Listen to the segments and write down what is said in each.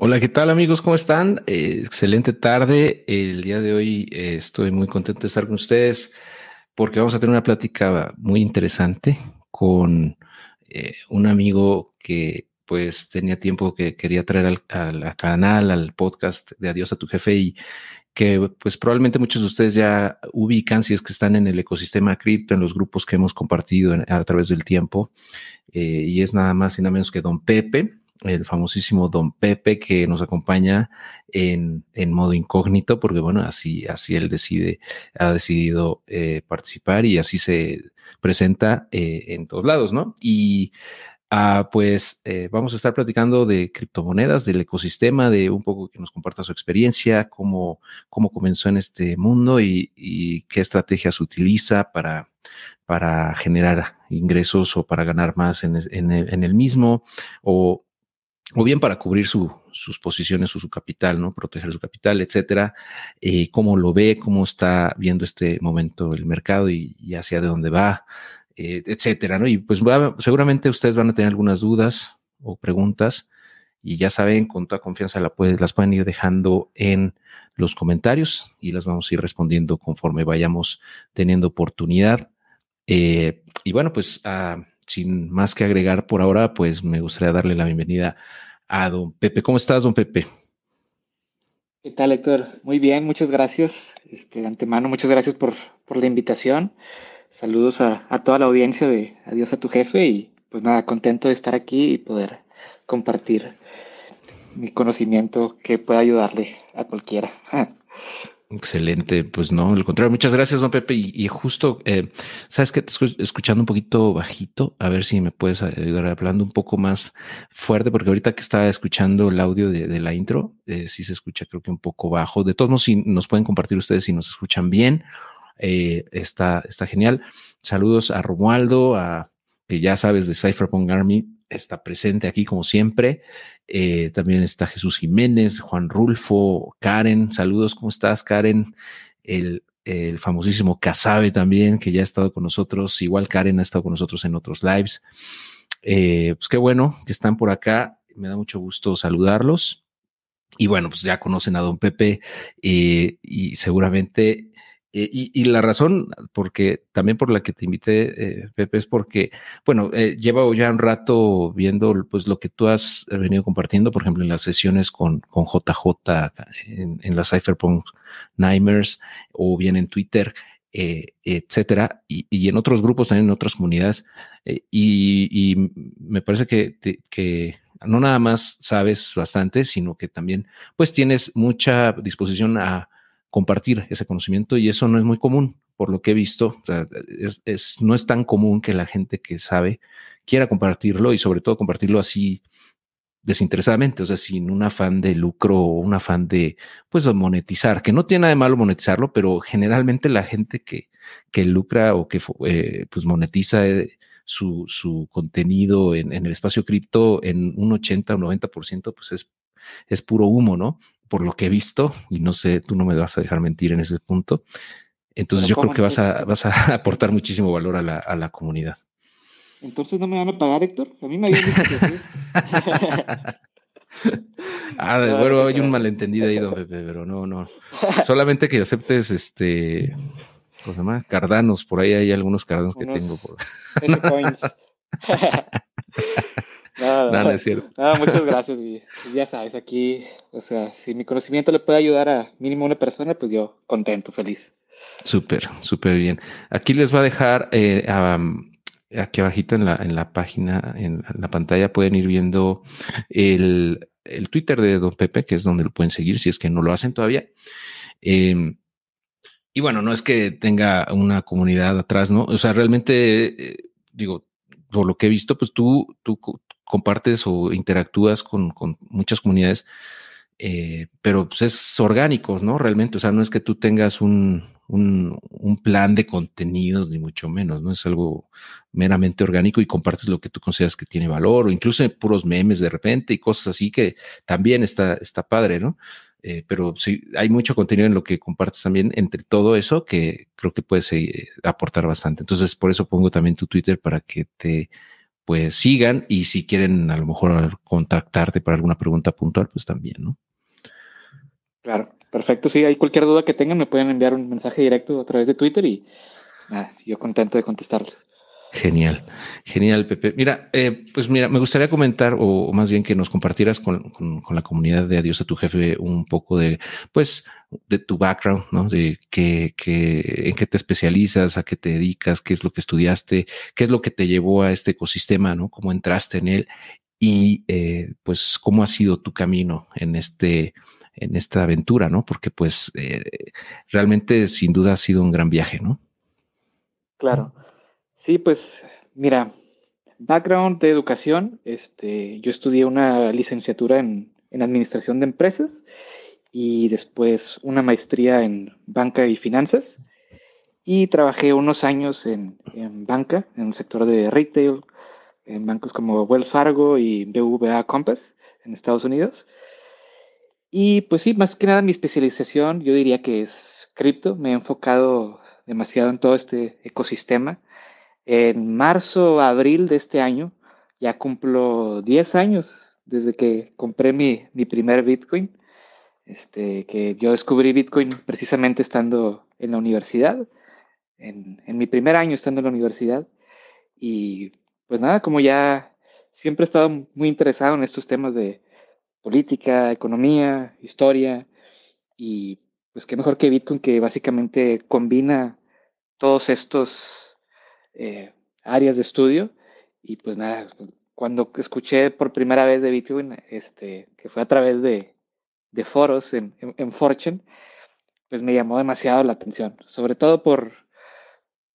Hola, ¿qué tal amigos? ¿Cómo están? Eh, excelente tarde. El día de hoy eh, estoy muy contento de estar con ustedes porque vamos a tener una plática muy interesante con eh, un amigo que pues tenía tiempo que quería traer al, al, canal, al podcast de Adiós a tu jefe y que pues probablemente muchos de ustedes ya ubican si es que están en el ecosistema cripto, en los grupos que hemos compartido a través del tiempo. y es nada más y nada menos que Don Pepe el famosísimo Don Pepe que nos acompaña en, en, modo incógnito, porque bueno, así, así él decide, ha decidido eh, participar y así se presenta eh, en todos lados, ¿no? Y ah, pues eh, vamos a estar platicando de criptomonedas, del ecosistema, de un poco que nos comparta su experiencia, cómo, cómo comenzó en este mundo y, y qué estrategias utiliza para, para generar ingresos o para ganar más en, en, el, en el mismo, o o bien para cubrir su, sus posiciones o su capital, ¿no? Proteger su capital, etcétera. Eh, cómo lo ve, cómo está viendo este momento el mercado y, hacia dónde va, eh, etcétera, ¿no? Y pues seguramente ustedes van a tener algunas dudas o preguntas y ya saben, con toda confianza la las pueden ir dejando en los comentarios y las vamos a ir respondiendo conforme vayamos teniendo oportunidad. Eh, y bueno, pues a sin más que agregar por ahora, pues me gustaría darle la bienvenida a don Pepe. ¿Cómo estás, don Pepe? ¿Qué tal, Héctor? Muy bien, muchas gracias. Este, antemano, muchas gracias por, por la invitación. Saludos a, a, toda la audiencia de Adiós a tu jefe y pues nada, contento de estar aquí y poder compartir mi conocimiento que pueda ayudarle a cualquiera. Excelente, pues no, al contrario, muchas gracias, don Pepe. Y, justo, eh, sabes que te estoy escuchando un poquito bajito, a ver si me puedes ayudar hablando un poco más fuerte, porque ahorita que estaba escuchando el audio de, la intro, eh, sí se escucha creo que un poco bajo. De todos modos, si nos pueden compartir ustedes si nos escuchan bien, eh, está, está genial. Saludos a Romualdo, a que ya sabes de Cypherpunk Army, está presente aquí como siempre. Eh, también está Jesús Jiménez, Juan Rulfo, Karen. Saludos, ¿cómo estás, Karen? El, el famosísimo Casabe también, que ya ha estado con nosotros. Igual Karen ha estado con nosotros en otros lives. Eh, pues qué bueno que están por acá. Me da mucho gusto saludarlos. Y bueno, pues ya conocen a don Pepe eh, y seguramente eh, y, la razón, porque también por la que te invité, eh, Pepe, es porque, bueno, eh, llevo ya un rato viendo pues lo que tú has venido compartiendo, por ejemplo, en las sesiones con, con JJ, en, en la Cypherpunk Nightmares, o bien en Twitter, eh, etcétera, y, en otros grupos, también en otras comunidades. y, y, me parece que, que no nada más sabes bastante, sino que también pues tienes mucha disposición a compartir ese conocimiento y eso no es muy común, por lo que he visto. O sea, es, no es tan común que la gente que sabe quiera compartirlo y sobre todo compartirlo así desinteresadamente, o sea, sin un afán de lucro o un afán de, pues, monetizar, que no tiene nada de malo monetizarlo, pero generalmente la gente que, que lucra o que, eh, pues, monetiza eh, su, su contenido en, en, el espacio cripto en un 80 o 90%, pues es, es puro humo, ¿no? por lo que he visto, y no sé, tú no me vas a dejar mentir en ese punto. Entonces yo creo que vas a, vas a aportar muchísimo valor a la, a la comunidad. Entonces no me van a pagar, Héctor. A mí me habían dicho que sí. ah, bueno, hay un malentendido ahí, don Pepe, pero no, no. Solamente que aceptes este, ¿cómo se llama? Cardanos, por ahí hay algunos cardanos que tengo. Por... Nada, es cierto. muchas gracias. ya sabes, aquí, o sea, si mi conocimiento le puede ayudar a mínimo una persona, pues yo contento, feliz. Súper, súper bien. Aquí les va a dejar eh, aquí abajito en la, en la página, en la pantalla, pueden ir viendo el, el Twitter de Don Pepe, que es donde lo pueden seguir si es que no lo hacen todavía. Em, y bueno, no es que tenga una comunidad atrás, ¿no? O sea, realmente, eh, digo, por lo que he visto, pues tú, tú compartes o interactúas con, con muchas comunidades, eh, pero pues es orgánico, ¿no? Realmente, o sea, no es que tú tengas un, un, plan de contenidos, ni mucho menos, ¿no? Es algo meramente orgánico y compartes lo que tú consideras que tiene valor, o incluso puros memes de repente y cosas así que también está, está padre, ¿no? Eh, pero sí, hay mucho contenido en lo que compartes también entre todo eso que creo que puedes eh, aportar bastante. Entonces, por eso pongo también tu Twitter para que te pues sigan y si quieren a lo mejor contactarte para alguna pregunta puntual, pues también, ¿no? Claro, perfecto. Sí, hay cualquier duda que tengan, me pueden enviar un mensaje directo a través de Twitter y yo contento de contestarles. Genial, genial, Pepe. Mira, eh, pues mira, me gustaría comentar, o, más bien que nos compartieras con, la comunidad de Adiós a tu jefe un poco de, pues, de tu background, ¿no? De qué, en qué te especializas, a qué te dedicas, qué es lo que estudiaste, qué es lo que te llevó a este ecosistema, ¿no? Cómo entraste en él y, eh, pues, cómo ha sido tu camino en este, en esta aventura, ¿no? Porque, pues, eh, realmente, sin duda, ha sido un gran viaje, ¿no? Claro. Sí, pues mira, background de educación, este, yo estudié una licenciatura en, administración de empresas y después una maestría en banca y finanzas. Y trabajé unos años en, banca, en el sector de retail, en bancos como Wells Fargo y BVA Compass en Estados Unidos. Y pues sí, más que nada mi especialización yo diría que es cripto, me he enfocado demasiado en todo este ecosistema en marzo, abril de este año, ya cumplo 10 años desde que compré mi, primer Bitcoin. Este, que yo descubrí Bitcoin precisamente estando en la universidad, en, mi primer año estando en la universidad. Y pues nada, como ya siempre he estado muy interesado en estos temas de política, economía, historia, y pues qué mejor que Bitcoin que básicamente combina todos estos eh, áreas de estudio. Y pues nada, cuando escuché por primera vez de Bitcoin, este, que fue a través de, de foros en, en, Fortune, pues me llamó demasiado la atención, sobre todo por,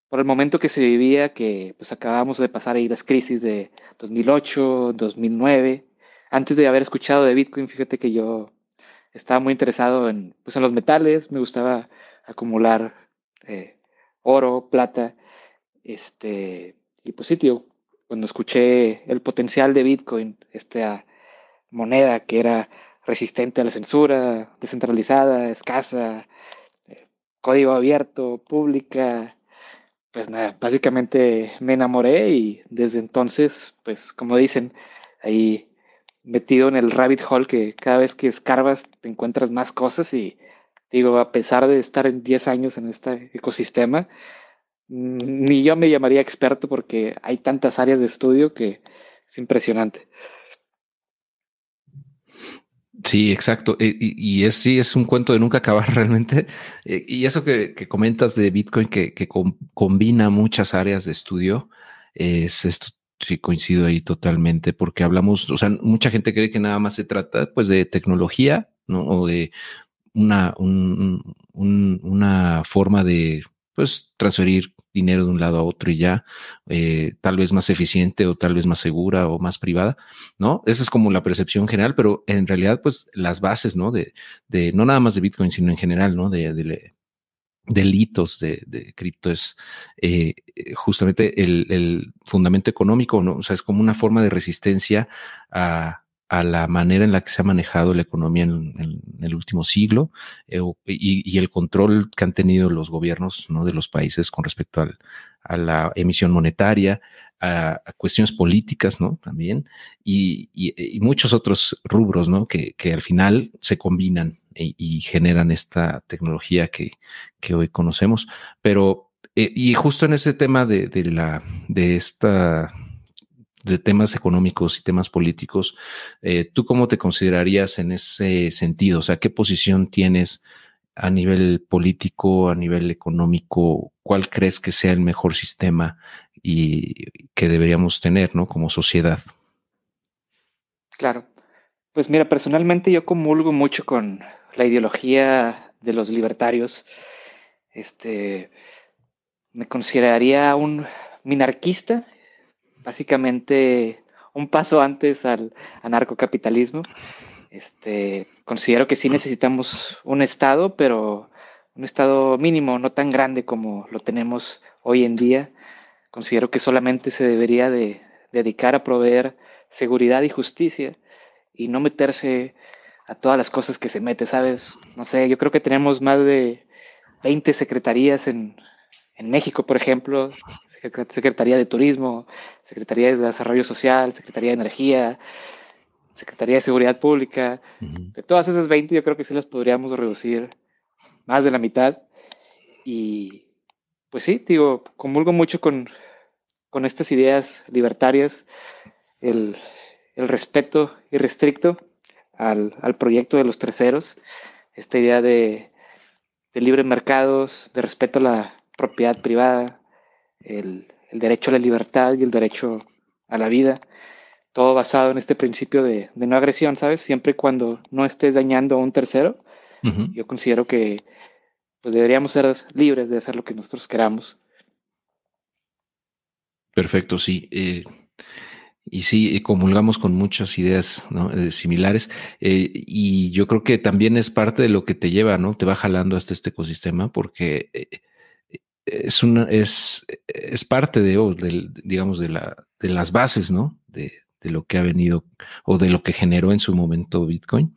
por el momento que se vivía, que pues acabamos de pasar ahí las crisis de 2008, 2009. Antes de haber escuchado de Bitcoin, fíjate que yo estaba muy interesado en, pues, en los metales, me gustaba acumular eh, oro, plata, este, y pues sí, tío, cuando escuché el potencial de Bitcoin, esta moneda que era resistente a la censura, descentralizada, escasa, eh, código abierto, pública, pues nada, básicamente me enamoré y desde entonces, pues como dicen, ahí metido en el rabbit hole que cada vez que escarbas te encuentras más cosas y digo, a pesar de estar en 10 años en este ecosistema, ni yo me llamaría experto porque hay tantas áreas de estudio que es impresionante. Sí, exacto. E, y, es sí, es un cuento de nunca acabar realmente. E, y eso que, comentas de Bitcoin que, combina muchas áreas de estudio, es esto sí coincido ahí totalmente, porque hablamos, o sea, mucha gente cree que nada más se trata pues de tecnología, ¿no? O de una, una forma de pues transferir dinero de un lado a otro y ya, eh, tal vez más eficiente o tal vez más segura o más privada, ¿no? Esa es como la percepción general, pero en realidad, pues las bases, ¿no? De, de no nada más de Bitcoin, sino en general, ¿no? De, de delitos de, de cripto es eh, justamente el, el, fundamento económico, ¿no? O sea, es como una forma de resistencia a, a la manera en la que se ha manejado la economía en, el último siglo eh, y, el control que han tenido los gobiernos ¿no? de los países con respecto al, a la emisión monetaria, a, cuestiones políticas, ¿no? También, y, muchos otros rubros, ¿no? Que, al final se combinan y, generan esta tecnología que, hoy conocemos. Pero, eh, y justo en ese tema de la, de esta de temas económicos y temas políticos, eh, ¿tú cómo te considerarías en ese sentido? O sea, ¿qué posición tienes a nivel político, a nivel económico? ¿Cuál crees que sea el mejor sistema y que deberíamos tener, ¿no? Como sociedad. Claro. Pues mira, personalmente yo comulgo mucho con la ideología de los libertarios. Este, me consideraría un minarquista básicamente un paso antes al anarcocapitalismo. Este, considero que sí necesitamos un Estado, pero un Estado mínimo, no tan grande como lo tenemos hoy en día. Considero que solamente se debería de dedicar a proveer seguridad y justicia y no meterse a todas las cosas que se mete, ¿sabes? No sé, yo creo que tenemos más de 20 secretarías en, en México, por ejemplo, Secretaría de Turismo, Secretaría de Desarrollo Social, Secretaría de Energía, Secretaría de Seguridad Pública. De todas esas 20 yo creo que sí las podríamos reducir más de la mitad. Y pues sí, digo, comulgo mucho con, con estas ideas libertarias, el, el respeto irrestricto al, al, proyecto de los terceros, esta idea de, de libres mercados, de respeto a la propiedad privada, el, el, derecho a la libertad y el derecho a la vida, todo basado en este principio de, de no agresión, ¿sabes? Siempre y cuando no estés dañando a un tercero, yo considero que pues deberíamos ser libres de hacer lo que nosotros queramos. Perfecto, sí. Eh, y sí, comulgamos con muchas ideas eh, similares. Eh, y yo creo que también es parte de lo que te lleva, ¿no? Te va jalando hasta este ecosistema porque es una, es, es parte de, digamos, de la, de las bases, ¿no? De, de lo que ha venido o de lo que generó en su momento Bitcoin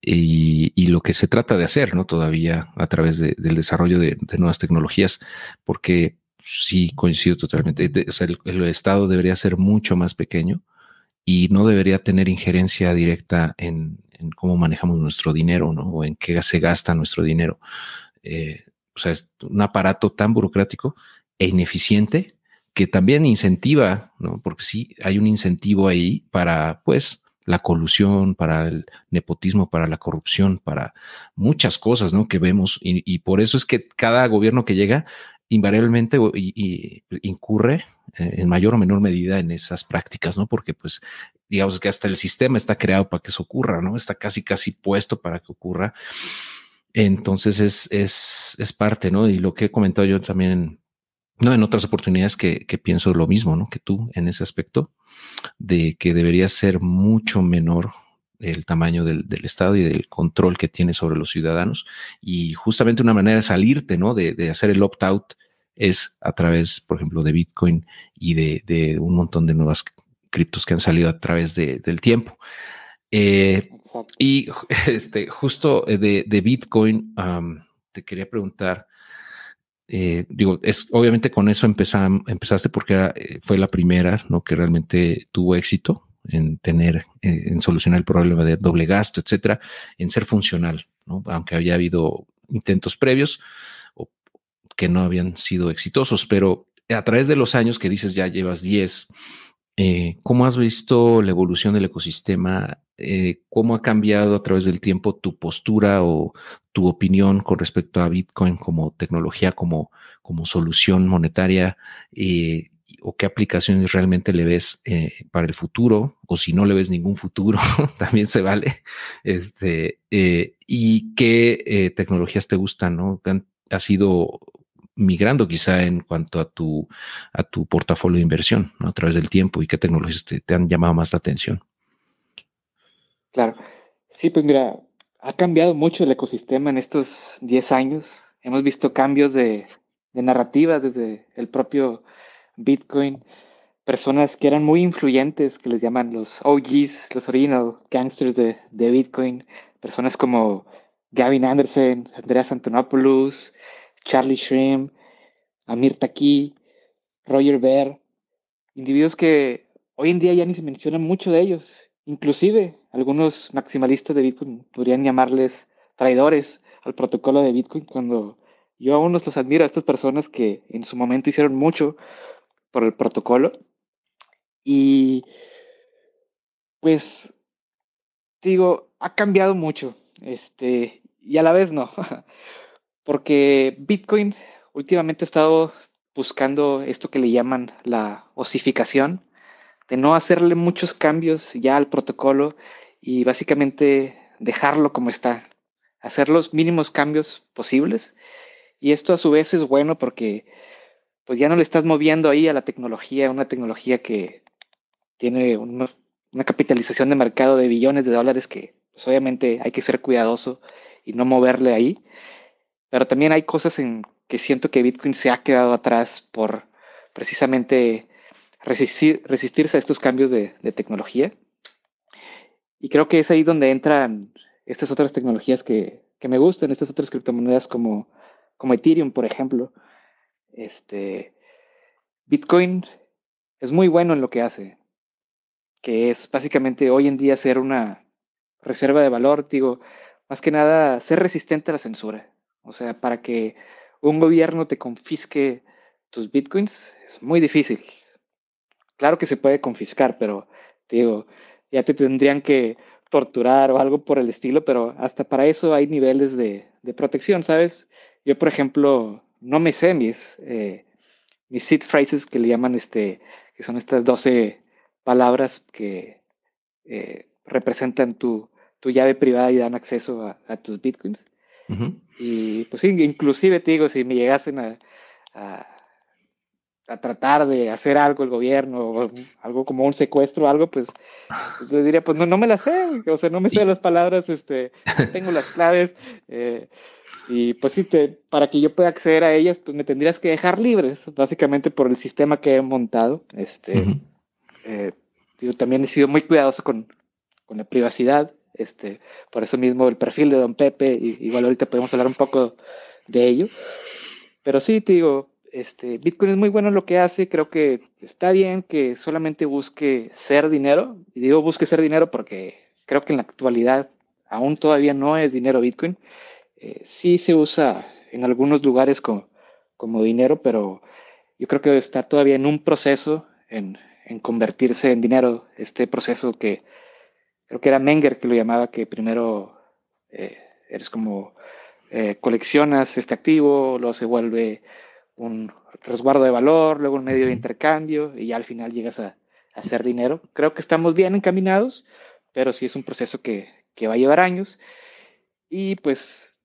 y, y lo que se trata de hacer, ¿no? Todavía a través de, del desarrollo de, de, nuevas tecnologías, porque sí coincido totalmente. O sea, el, Estado debería ser mucho más pequeño y no debería tener injerencia directa en, en cómo manejamos nuestro dinero, ¿no? O en qué se gasta nuestro dinero. Eh, sea, es un aparato tan burocrático e ineficiente que también incentiva, ¿no? Porque sí hay un incentivo ahí para, pues, la colusión, para el nepotismo, para la corrupción, para muchas cosas, ¿no? Que vemos y, por eso es que cada gobierno que llega invariablemente incurre eh, en mayor o menor medida en esas prácticas, ¿no? Porque pues digamos que hasta el sistema está creado para que eso ocurra, ¿no? Está casi, casi puesto para que ocurra. Entonces es, es, es parte, ¿no? Y lo que he comentado yo también no en otras oportunidades que, que, pienso lo mismo, ¿no? Que tú en ese aspecto, de que debería ser mucho menor el tamaño del, del Estado y del control que tiene sobre los ciudadanos. Y justamente una manera de salirte, ¿no? De, de hacer el opt-out es a través, por ejemplo, de Bitcoin y de, de, un montón de nuevas criptos que han salido a través de, del tiempo. Eh, y este, justo de, de Bitcoin, um, te quería preguntar, eh, digo, es obviamente con eso empezam, empezaste porque era, eh, fue la primera, ¿no? Que realmente tuvo éxito en tener, eh, en solucionar el problema de doble gasto, etcétera, en ser funcional, ¿no? Aunque había habido intentos previos o que no habían sido exitosos, pero a través de los años que dices ya llevas 10, eh, ¿cómo has visto la evolución del ecosistema eh, cómo ha cambiado a través del tiempo tu postura o tu opinión con respecto a Bitcoin como tecnología, como, como solución monetaria, eh, o qué aplicaciones realmente le ves para el futuro, o si no le ves ningún futuro, también se vale. Este, y qué tecnologías te gustan, ¿no? Ha sido migrando quizá en cuanto a tu, a tu portafolio de inversión a través del tiempo y qué tecnologías te, te han llamado más la atención. Claro. Sí, pues mira, ha cambiado mucho el ecosistema en estos 10 años. Hemos visto cambios de, de narrativa desde el propio Bitcoin. Personas que eran muy influyentes, que les llaman los OGs, los original gangsters de, de Bitcoin. Personas como Gavin Anderson, Andreas Antonopoulos, Charlie Shrim, Amir Taki, Roger Ver. Individuos que hoy en día ya ni se mencionan mucho de ellos Inclusive algunos maximalistas de Bitcoin podrían llamarles traidores al protocolo de Bitcoin cuando yo aún los admiro a estas personas que en su momento hicieron mucho por el protocolo. Y pues digo, ha cambiado mucho, este, y a la vez no, porque Bitcoin últimamente ha estado buscando esto que le llaman la osificación, de no hacerle muchos cambios ya al protocolo y básicamente dejarlo como está, hacer los mínimos cambios posibles. Y esto a su vez es bueno porque pues ya no le estás moviendo ahí a la tecnología, una tecnología que tiene una, capitalización de mercado de billones de dólares que pues obviamente hay que ser cuidadoso y no moverle ahí. Pero también hay cosas en que siento que Bitcoin se ha quedado atrás por precisamente resistir, resistirse a estos cambios de, de, tecnología. Y creo que es ahí donde entran estas otras tecnologías que, que me gustan, estas otras criptomonedas como, como Ethereum, por ejemplo. Este, Bitcoin es muy bueno en lo que hace, que es básicamente hoy en día ser una reserva de valor, digo, más que nada ser resistente a la censura. O sea, para que un gobierno te confisque tus bitcoins es muy difícil. Claro que se puede confiscar, pero digo, ya te tendrían que torturar o algo por el estilo, pero hasta para eso hay niveles de, protección, ¿sabes? Yo, por ejemplo, no me sé mis, eh, mis seed phrases que le llaman, este, que son estas 12 palabras que eh, representan tu, tu, llave privada y dan acceso a, tus bitcoins. Y pues sí, inclusive te digo, si me llegasen a, a tratar de hacer algo el gobierno, o algo como un secuestro, algo, pues, pues le diría, pues no, no me la sé, o sea, no me sé las palabras, este, tengo las claves, eh, y pues sí, te, para que yo pueda acceder a ellas, pues me tendrías que dejar libres, básicamente por el sistema que he montado. Este, eh, yo también he sido muy cuidadoso con, con, la privacidad, este, por eso mismo el perfil de Don Pepe, y, igual ahorita podemos hablar un poco de ello. Pero sí, te digo, este, Bitcoin es muy bueno en lo que hace, creo que está bien que solamente busque ser dinero, y digo busque ser dinero porque creo que en la actualidad aún todavía no es dinero Bitcoin, eh, sí se usa en algunos lugares como, dinero, pero yo creo que está todavía en un proceso en, en convertirse en dinero, este proceso que creo que era Menger que lo llamaba, que primero eh, eres como eh, coleccionas este activo, luego se vuelve un resguardo de valor, luego un medio de intercambio y ya al final llegas a, hacer dinero. Creo que estamos bien encaminados, pero sí es un proceso que, que va a llevar años. Y pues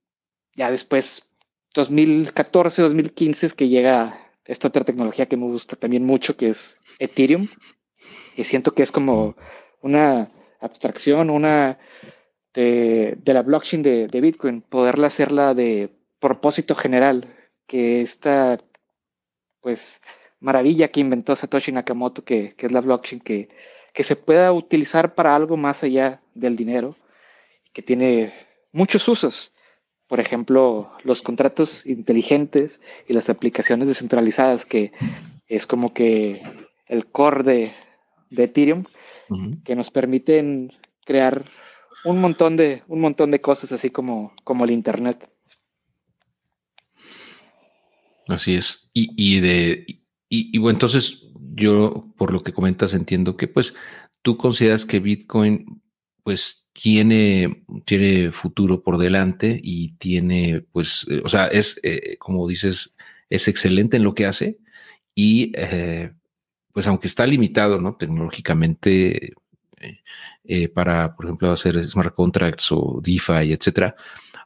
ya después, 2014, 2015 es que llega esta otra tecnología que me gusta también mucho, que es Ethereum, que siento que es como una abstracción, una de, la blockchain de, de Bitcoin, poderla hacerla de propósito general, que esta, pues, maravilla que inventó Satoshi Nakamoto, que, es la blockchain, que, que se pueda utilizar para algo más allá del dinero, que tiene muchos usos. Por ejemplo, los contratos inteligentes y las aplicaciones descentralizadas, que es como que el core de, de Ethereum, que nos permiten crear un montón de, un montón de cosas, así como, como el Internet. Así es. Y, y de, y, bueno, entonces yo, por lo que comentas, entiendo que pues tú consideras que Bitcoin pues tiene, tiene futuro por delante y tiene pues, eh, o sea, es, eh, como dices, es excelente en lo que hace y eh, pues aunque está limitado, ¿no? Tecnológicamente para, por ejemplo, hacer smart contracts o DeFi, etcétera,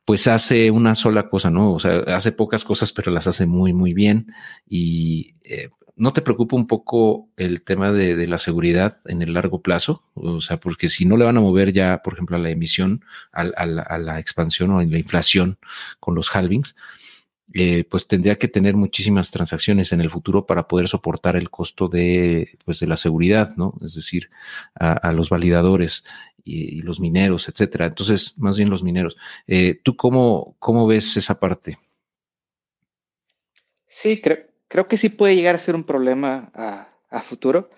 pues hace una sola cosa, ¿no? O sea, hace pocas cosas, pero las hace muy, muy bien. Y eh, ¿no te preocupa un poco el tema de, la seguridad en el largo plazo? O sea, porque si no le van a mover ya, por ejemplo, a la emisión, a, la, expansión o a la inflación con los halvings, eh, pues tendría que tener muchísimas transacciones en el futuro para poder soportar el costo de, pues de la seguridad, ¿no? Es decir, a los validadores y, los mineros, etcétera. Entonces, más bien los mineros. Eh, ¿Tú cómo, cómo ves esa parte? Sí, creo, creo que sí puede llegar a ser un problema a, futuro.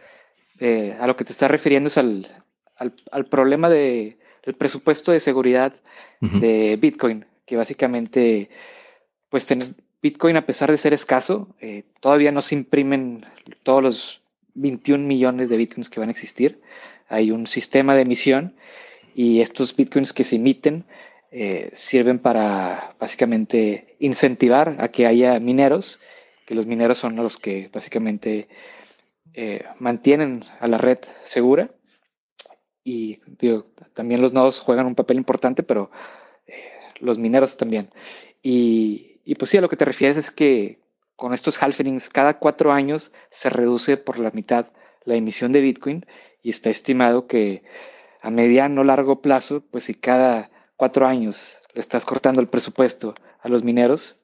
Eh, a lo que te estás refiriendo es al, al, problema de, del presupuesto de seguridad de Bitcoin, que básicamente, pues Bitcoin, a pesar de ser escaso, eh, todavía no se imprimen todos los 21 millones de Bitcoins que van a existir hay un sistema de emisión y estos bitcoins que se emiten eh, sirven para básicamente incentivar a que haya mineros, que los mineros son los que básicamente eh, mantienen a la red segura. Y también los nodos juegan un papel importante, pero los mineros también. Y, y, pues sí, a lo que te refieres es que con estos halfenings cada cuatro años se reduce por la mitad la emisión de Bitcoin y está estimado que a mediano largo plazo, pues si cada cuatro años le estás cortando el presupuesto a los mineros,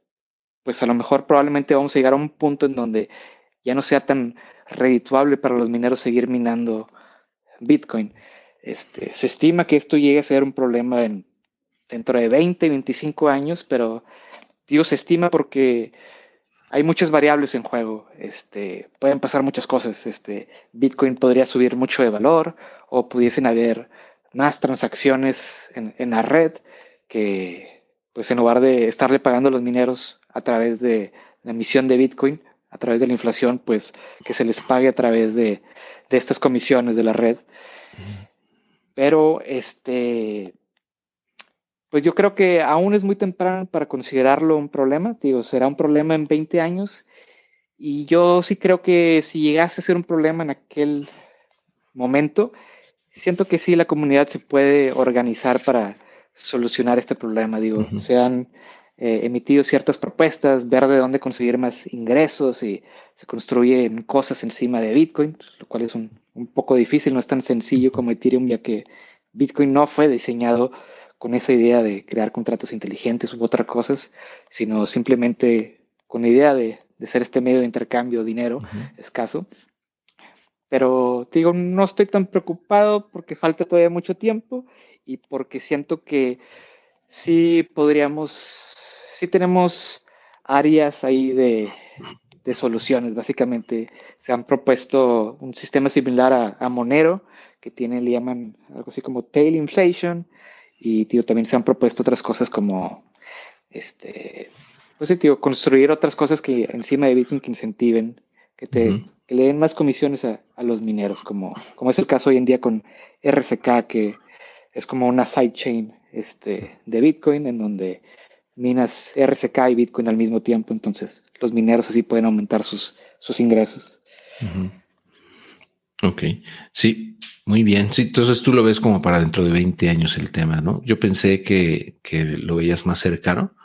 pues a lo mejor probablemente vamos a llegar a un punto en donde ya no sea tan redituable para los mineros seguir minando Bitcoin. Este, se estima que esto llegue a ser un problema en, dentro de 20, 25 años, pero digo se estima porque hay muchas variables en juego. Este, pueden pasar muchas cosas. Este, Bitcoin podría subir mucho de valor o pudiesen haber más transacciones en, en la red que, pues en lugar de estarle pagando a los mineros a través de la emisión de Bitcoin, a través de la inflación, pues que se les pague a través de, de estas comisiones de la red. Pero este, pues yo creo que aún es muy temprano para considerarlo un problema. Digo, será un problema en 20 años. Y yo sí creo que si llegase a ser un problema en aquel momento, siento que sí la comunidad se puede organizar para solucionar este problema. Digo, se han eh, emitido ciertas propuestas, ver de dónde conseguir más ingresos y se construyen cosas encima de Bitcoin, lo cual es un, un poco difícil, no es tan sencillo como Ethereum, ya que Bitcoin no fue diseñado con esa idea de crear contratos inteligentes u otras cosas, sino simplemente con la idea de, de ser este medio de intercambio de dinero escaso. Pero digo, no estoy tan preocupado porque falta todavía mucho tiempo y porque siento que sí podríamos, sí tenemos áreas ahí de, de soluciones. Básicamente se han propuesto un sistema similar a, a Monero, que tiene, le llaman algo así como tail inflation, y tío, también se han propuesto otras cosas como, este, pues sí, tío, construir otras cosas que encima de Bitcoin que incentiven, que te le den más comisiones a, a, los mineros, como, como es el caso hoy en día con RSK, que es como una sidechain este, de Bitcoin, en donde minas RSK y Bitcoin al mismo tiempo, entonces los mineros así pueden aumentar sus, sus ingresos. Ok, sí, muy bien. Sí, entonces tú lo ves como para dentro de 20 años el tema, ¿no? Yo pensé que, que lo veías más cercano,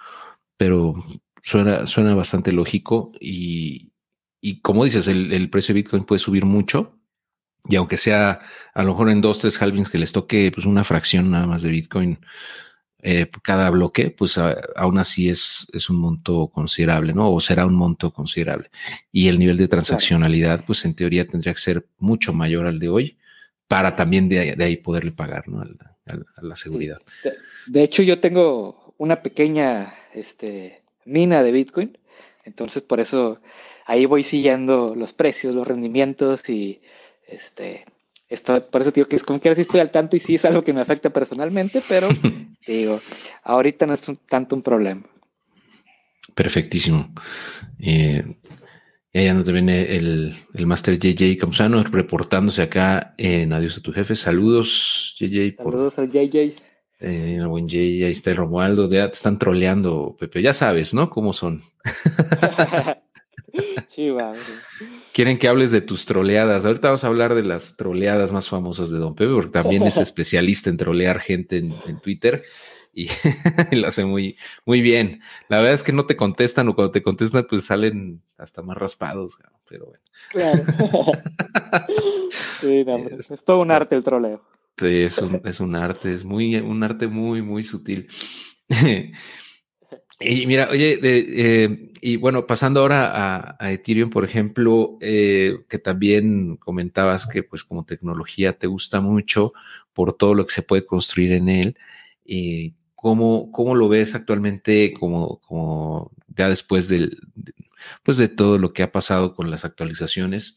pero suena, suena bastante lógico y, y como dices, el, el, precio de Bitcoin puede subir mucho y aunque sea a lo mejor en dos, tres halvings que les toque pues una fracción nada más de Bitcoin, eh, cada bloque, pues a, aún así es, es un monto considerable, ¿no? O será un monto considerable. Y el nivel de transaccionalidad, pues en teoría tendría que ser mucho mayor al de hoy para también de, de ahí poderle pagar, ¿no? A la, a la seguridad. De, de, hecho, yo tengo una pequeña este, mina de Bitcoin, entonces por eso ahí voy siguiendo los precios, los rendimientos y este, esto, por eso digo que es como que sí estoy al tanto y sí es algo que me afecta personalmente, pero digo, ahorita no es un, tanto un problema. Perfectísimo. Eh, y ahí anda también el, el Master JJ Camusano reportándose acá en Adiós a tu jefe. Saludos, JJ. Saludos por, al JJ. Eh, el buen JJ, ahí está el Romualdo. Ya te están troleando, Pepe. Ya sabes, ¿no? ¿Cómo son? Sí, va. Quieren que hables de tus troleadas. Ahorita vamos a hablar de las troleadas más famosas de Don Pepe, porque también es especialista en trolear gente en, en Twitter y lo hace muy, muy bien. La verdad es que no te contestan o cuando te contestan, pues salen hasta más raspados, pero bueno. Claro. sí, no, es, es, todo un arte el troleo. Sí, es un, es un arte, es muy, un arte muy, muy sutil. Y mira, oye, de, eh, y bueno, pasando ahora a, Ethereum, por ejemplo, eh, que también comentabas que pues como tecnología te gusta mucho por todo lo que se puede construir en él. Y ¿cómo, ¿Cómo lo ves actualmente como, ya después del, de, pues de todo lo que ha pasado con las actualizaciones,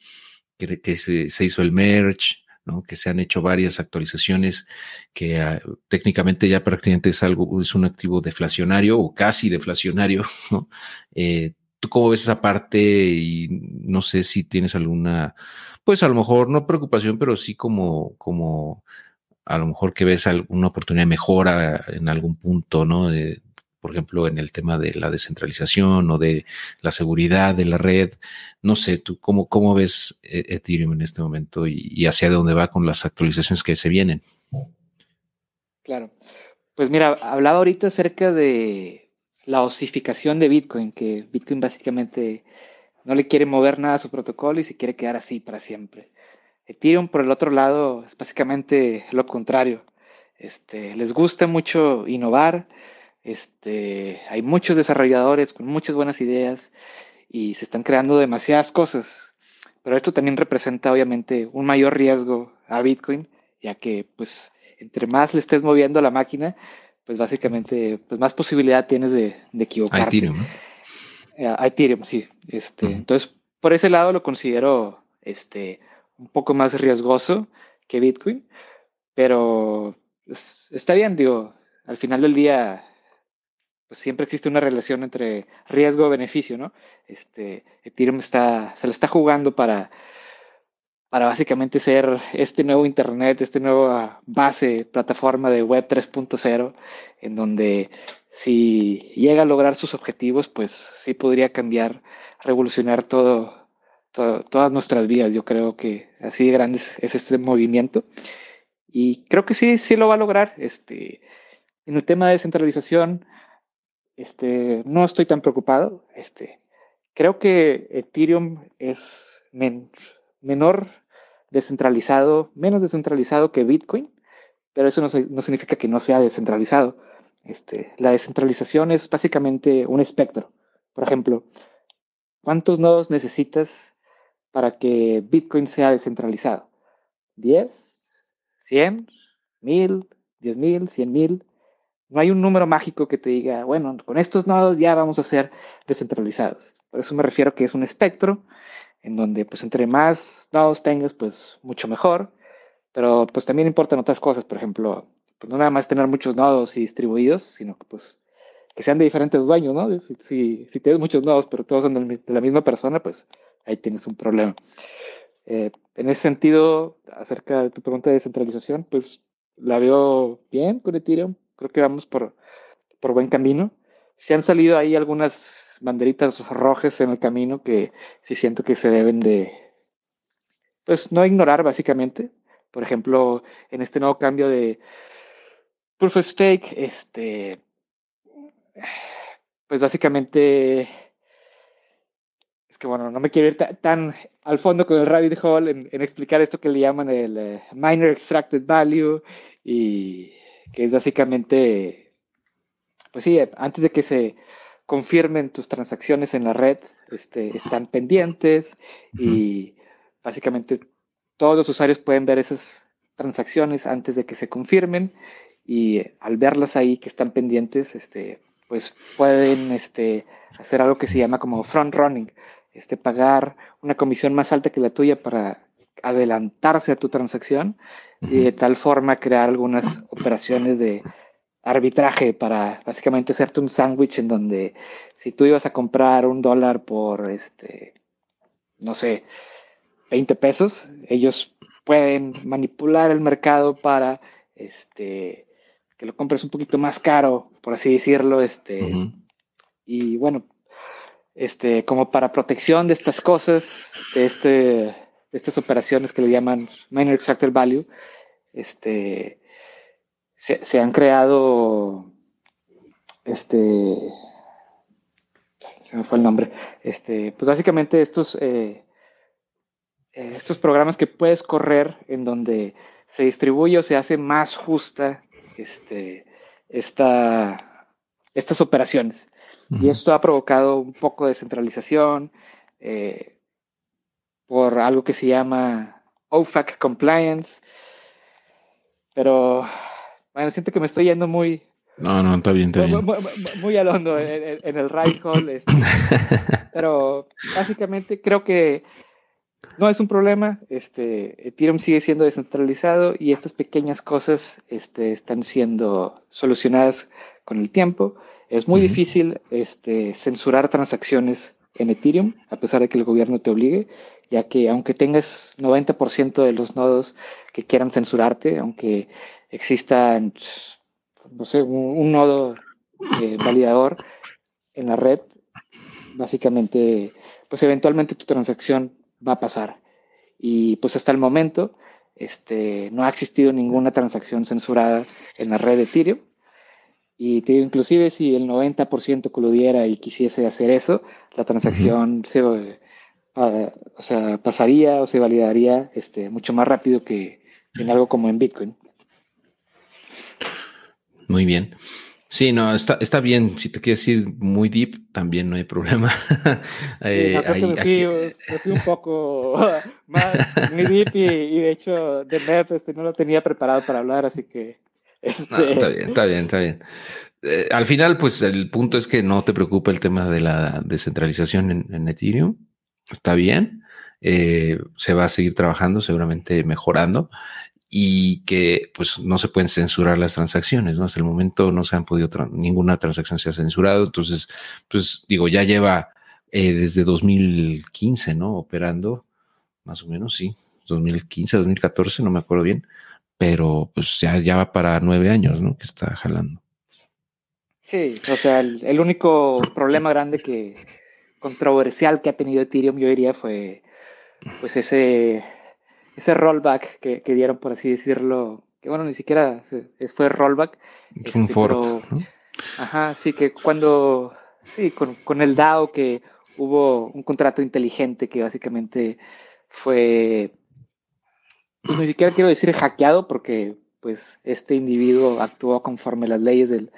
que, que se hizo el merge, que se han hecho varias actualizaciones que uh, técnicamente ya prácticamente es algo, es un activo deflacionario o casi deflacionario. ¿no? Eh, ¿Tú cómo ves esa parte? Y no sé si tienes alguna, pues a lo mejor no preocupación, pero sí como, como a lo mejor que ves alguna oportunidad de mejora en algún punto, ¿no? Por ejemplo, en el tema de la descentralización o de la seguridad de la red. No sé, tú cómo, cómo ves Ethereum en este momento y, y hacia dónde va con las actualizaciones que se vienen. Claro. Pues mira, hablaba ahorita acerca de la osificación de Bitcoin, que Bitcoin básicamente no le quiere mover nada a su protocolo y se quiere quedar así para siempre. Ethereum, por el otro lado, es básicamente lo contrario. Este, les gusta mucho innovar, este, hay muchos desarrolladores con muchas buenas ideas y se están creando demasiadas cosas. Pero esto también representa obviamente un mayor riesgo a Bitcoin, ya que pues entre más le estés moviendo a la máquina, pues básicamente pues más posibilidad tienes de, de equivocarte. Ethereum, ¿no? a Ethereum, sí. Este, Entonces, por ese lado lo considero este, un poco más riesgoso que Bitcoin, pero pues, está bien, digo, al final del día pues siempre existe una relación entre riesgo-beneficio, ¿no? Este, Ethereum está, se lo está jugando para, para básicamente ser este nuevo Internet, este nueva base, plataforma de Web 3.0, en donde si llega a lograr sus objetivos, pues sí podría cambiar, revolucionar todo, todas nuestras vidas. Yo creo que así de grande es este movimiento. Y creo que sí, sí lo va a lograr. Este, en el tema de descentralización, este, no estoy tan preocupado. Este, creo que Ethereum es menor descentralizado, menos descentralizado que Bitcoin, pero eso no, significa que no sea descentralizado. Este, la descentralización es básicamente un espectro. Por ejemplo, ¿cuántos nodos necesitas para que Bitcoin sea descentralizado? ¿10? ¿100? ¿1000? ¿10,000? ¿100,000? No hay un número mágico que te diga, bueno, con estos nodos ya vamos a ser descentralizados. Por eso me refiero que es un espectro en donde pues entre más nodos tengas, pues mucho mejor. Pero pues también importan otras cosas, por ejemplo, pues no nada más tener muchos nodos y distribuidos, sino que pues que sean de diferentes dueños, ¿no? Si, si, tienes muchos nodos, pero todos son de la misma persona, pues ahí tienes un problema. Eh, en ese sentido, acerca de tu pregunta de descentralización, pues la veo bien con Ethereum creo que vamos por, por buen camino. Si han salido ahí algunas banderitas rojas en el camino que sí siento que se deben de, pues no ignorar básicamente. Por ejemplo, en este nuevo cambio de Proof of Stake, este, pues básicamente es que bueno, no me quiero ir tan al fondo con el rabbit hole en, en explicar esto que le llaman el eh, Miner Extracted Value y que es básicamente, pues sí, antes de que se confirmen tus transacciones en la red, este, están pendientes y básicamente todos los usuarios pueden ver esas transacciones antes de que se confirmen y al verlas ahí que están pendientes, este, pues pueden este, hacer algo que se llama como front running, este, pagar una comisión más alta que la tuya para adelantarse a tu transacción y de tal forma crear algunas operaciones de arbitraje para básicamente hacerte un sándwich en donde si tú ibas a comprar un dólar por este no sé 20 pesos ellos pueden manipular el mercado para este que lo compres un poquito más caro por así decirlo este y bueno este como para protección de estas cosas de este estas operaciones que le llaman Minor Extractor Value, este, se, han creado, este, se me fue el nombre, este, pues básicamente estos, eh, eh, estos programas que puedes correr en donde se distribuye o se hace más justa este, esta, estas operaciones. Y esto ha provocado un poco de centralización, eh, por algo que se llama OFAC Compliance. Pero, bueno, siento que me estoy yendo muy... No, no, está bien, está bien. Muy, al hondo en, el right hole. Este. pero básicamente creo que no es un problema. Este, Ethereum sigue siendo descentralizado y estas pequeñas cosas este, están siendo solucionadas con el tiempo. Es muy difícil este, censurar transacciones en Ethereum, a pesar de que el gobierno te obligue ya que aunque tengas 90% de los nodos que quieran censurarte, aunque exista, no sé, un, nodo eh, validador en la red, básicamente, pues eventualmente tu transacción va a pasar. Y pues hasta el momento, este, no ha existido ninguna transacción censurada en la red de Ethereum. Y te inclusive si el 90% coludiera y quisiese hacer eso, la transacción se, o sea, pasaría o se validaría este, mucho más rápido que en algo como en Bitcoin. Muy bien. Sí, no, está, está bien. Si te quieres ir muy deep, también no hay problema. eh, me, fui, un poco más muy deep y, de hecho de MEP este, no lo tenía preparado para hablar, así que... Este... está bien, está bien, está bien. eh, al final, pues el punto es que no te preocupa el tema de la descentralización en, Ethereum. Está bien. Eh, se va a seguir trabajando, seguramente mejorando y que pues no se pueden censurar las transacciones, ¿no? Hasta el momento no se han podido, ninguna transacción se ha censurado, entonces, pues digo, ya lleva eh, desde 2015, ¿no? Operando, más o menos, sí, 2015, 2014, no me acuerdo bien, pero pues ya, ya va para nueve años, ¿no? Que está jalando. Sí, o sea, el, único problema grande que controversial que ha tenido Ethereum, yo diría, fue pues ese, ese rollback que, dieron, por así decirlo, que bueno, ni siquiera fue rollback. Un este, foro. Ajá, sí, que cuando, sí, con, con el DAO que hubo un contrato inteligente que básicamente fue, pues, ni siquiera quiero decir hackeado porque pues este individuo actuó conforme las leyes del,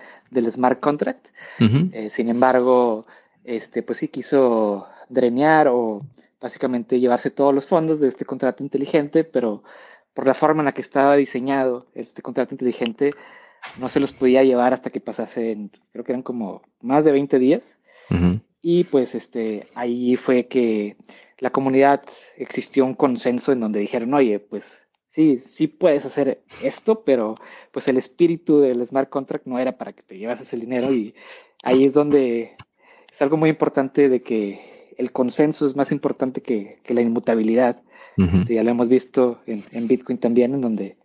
smart contract. Eh, sin embargo, este, pues sí quiso drenear o básicamente llevarse todos los fondos de este contrato inteligente, pero por la forma en la que estaba diseñado este contrato inteligente, no se los podía llevar hasta que pasasen, creo que eran como más de 20 días. Y pues este, ahí fue que la comunidad existió un consenso en donde dijeron, oye, pues sí, sí puedes hacer esto, pero pues el espíritu del smart contract no era para que te llevas ese dinero y ahí es donde es algo muy importante de que el consenso es más importante que, la inmutabilidad. Este, ya lo hemos visto en, Bitcoin también, en donde,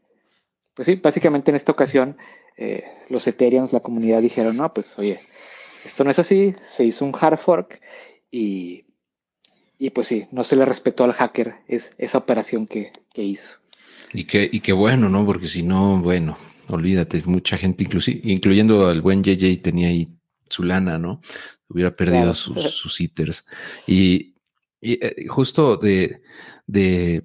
pues sí, básicamente en esta ocasión eh, los Ethereums, la comunidad dijeron, no, pues oye, esto no es así, se hizo un hard fork y, y pues sí, no se le respetó al hacker es, esa operación que hizo. Y que, y qué bueno, ¿no? Porque si no, bueno, olvídate, mucha gente, incluyendo al buen JJ, tenía ahí su lana, ¿no? Hubiera perdido sus, sus hitters. Y, eh, justo de, de,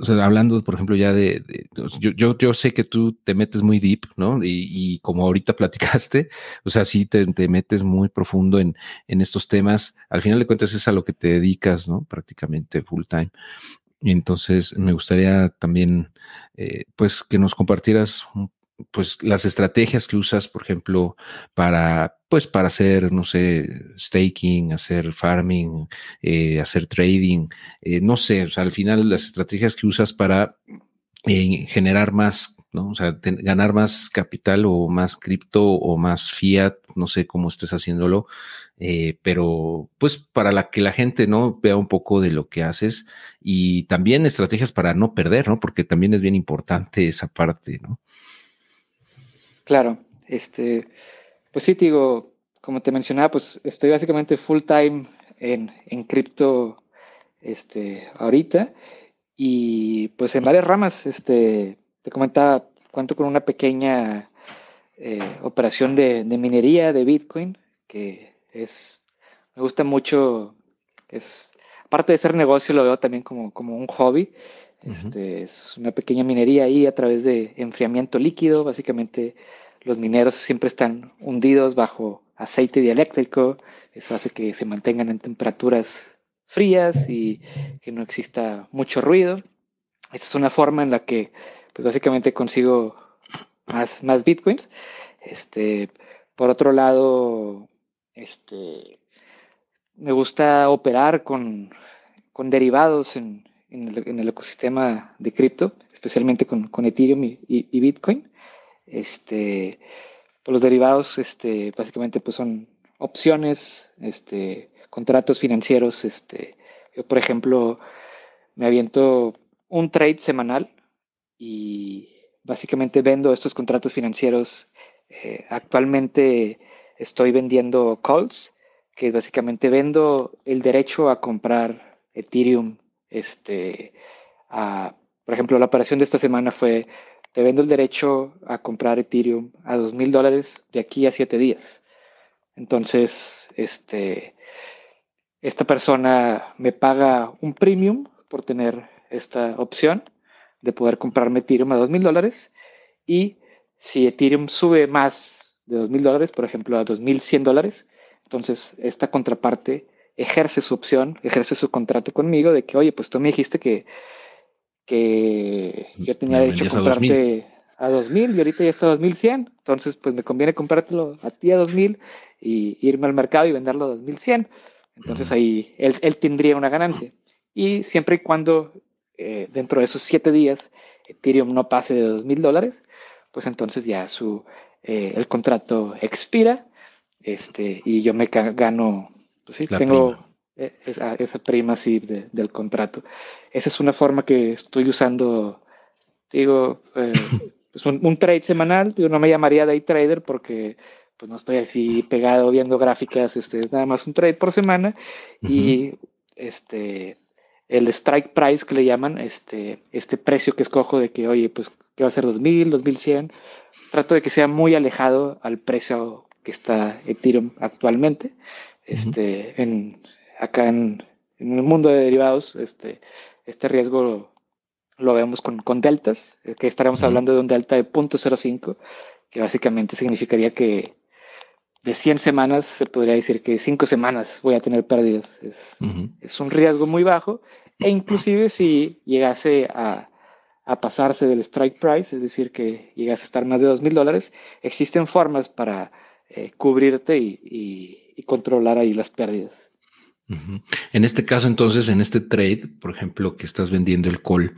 o sea, hablando, por ejemplo, ya de, yo, yo, yo, sé que tú te metes muy deep, ¿no? Y, y como ahorita platicaste, o sea, sí te, te, metes muy profundo en, en estos temas. Al final de cuentas es a lo que te dedicas, ¿no? Prácticamente full time. Y entonces me gustaría también, eh, pues, que nos compartieras pues las estrategias que usas, por ejemplo, para, pues, para hacer, no sé, staking, hacer farming, eh, hacer trading, eh, no sé, o sea, al final las estrategias que usas para generar más ¿no? O sea, ganar más capital o más cripto o más fiat, no sé cómo estés haciéndolo, eh, pero pues para que la gente no vea un poco de lo que haces y también estrategias para no perder, ¿no? Porque también es bien importante esa parte, ¿no? Claro, este, pues sí, digo, como te mencionaba, pues estoy básicamente full time en, en cripto, este, ahorita y pues en varias ramas, este, te comentaba, cuento con una pequeña eh, operación de, minería de Bitcoin, que es, me gusta mucho, es, aparte de ser negocio, lo veo también como, como un hobby. Este, es una pequeña minería ahí a través de enfriamiento líquido. Básicamente los mineros siempre están hundidos bajo aceite dieléctrico. Eso hace que se mantengan en temperaturas frías y que no exista mucho ruido. Esta es una forma en la que pues básicamente consigo más, más bitcoins. Este, por otro lado, este, me gusta operar con, derivados en, el, ecosistema de cripto, especialmente con, Ethereum y, Bitcoin. Este, pues los derivados, este, básicamente, pues son opciones, este, contratos financieros. Yo, por ejemplo, me aviento un trade semanal y básicamente vendo estos contratos financieros. Eh, actualmente estoy vendiendo calls, que básicamente vendo el derecho a comprar Ethereum. Este, por ejemplo, la operación de esta semana fue, te vendo el derecho a comprar Ethereum a dos mil dólares de aquí a siete días. Entonces, este, esta persona me paga un premium por tener esta opción de poder comprarme Ethereum a dos mil dólares. Y si Ethereum sube más de dos mil dólares, por ejemplo, a dos mil cien dólares, entonces esta contraparte ejerce su opción, ejerce su contrato conmigo de que, oye, pues tú me dijiste que, que yo tenía derecho a comprarte a 2000 y ahorita ya está a 2100. Entonces, pues me conviene comprártelo a ti a 2000 y irme al mercado y venderlo a 2100. Entonces ahí él, él tendría una ganancia. Y siempre y cuando eh, dentro de esos siete días Ethereum no pase de 2000 dólares, pues entonces ya su, eh, el contrato expira este, y yo me gano, pues sí, tengo e, Esa, esa, prima sí del contrato. Esa es una forma que estoy usando, digo, eh, es un, un, trade semanal, yo no me llamaría day trader porque pues no estoy así pegado viendo gráficas, este, es nada más un trade por semana. Y este el strike price que le llaman, este, este precio que escojo de que, oye, pues, que va a ser 2000, 2100, trato de que sea muy alejado al precio que está Ethereum actualmente. Este, en, acá en, en, el mundo de derivados, este, este riesgo lo, vemos con, con, deltas, eh, que estaremos hablando de un delta de 0.05, que básicamente significaría que de 100 semanas se podría decir que 5 semanas voy a tener pérdidas. Es, es, un riesgo muy bajo e inclusive si llegase a, a, pasarse del strike price, es decir, que llegase a estar más de 2 mil dólares, existen formas para eh, cubrirte y, y, y, controlar ahí las pérdidas. En este caso, entonces, en este trade, por ejemplo, que estás vendiendo el call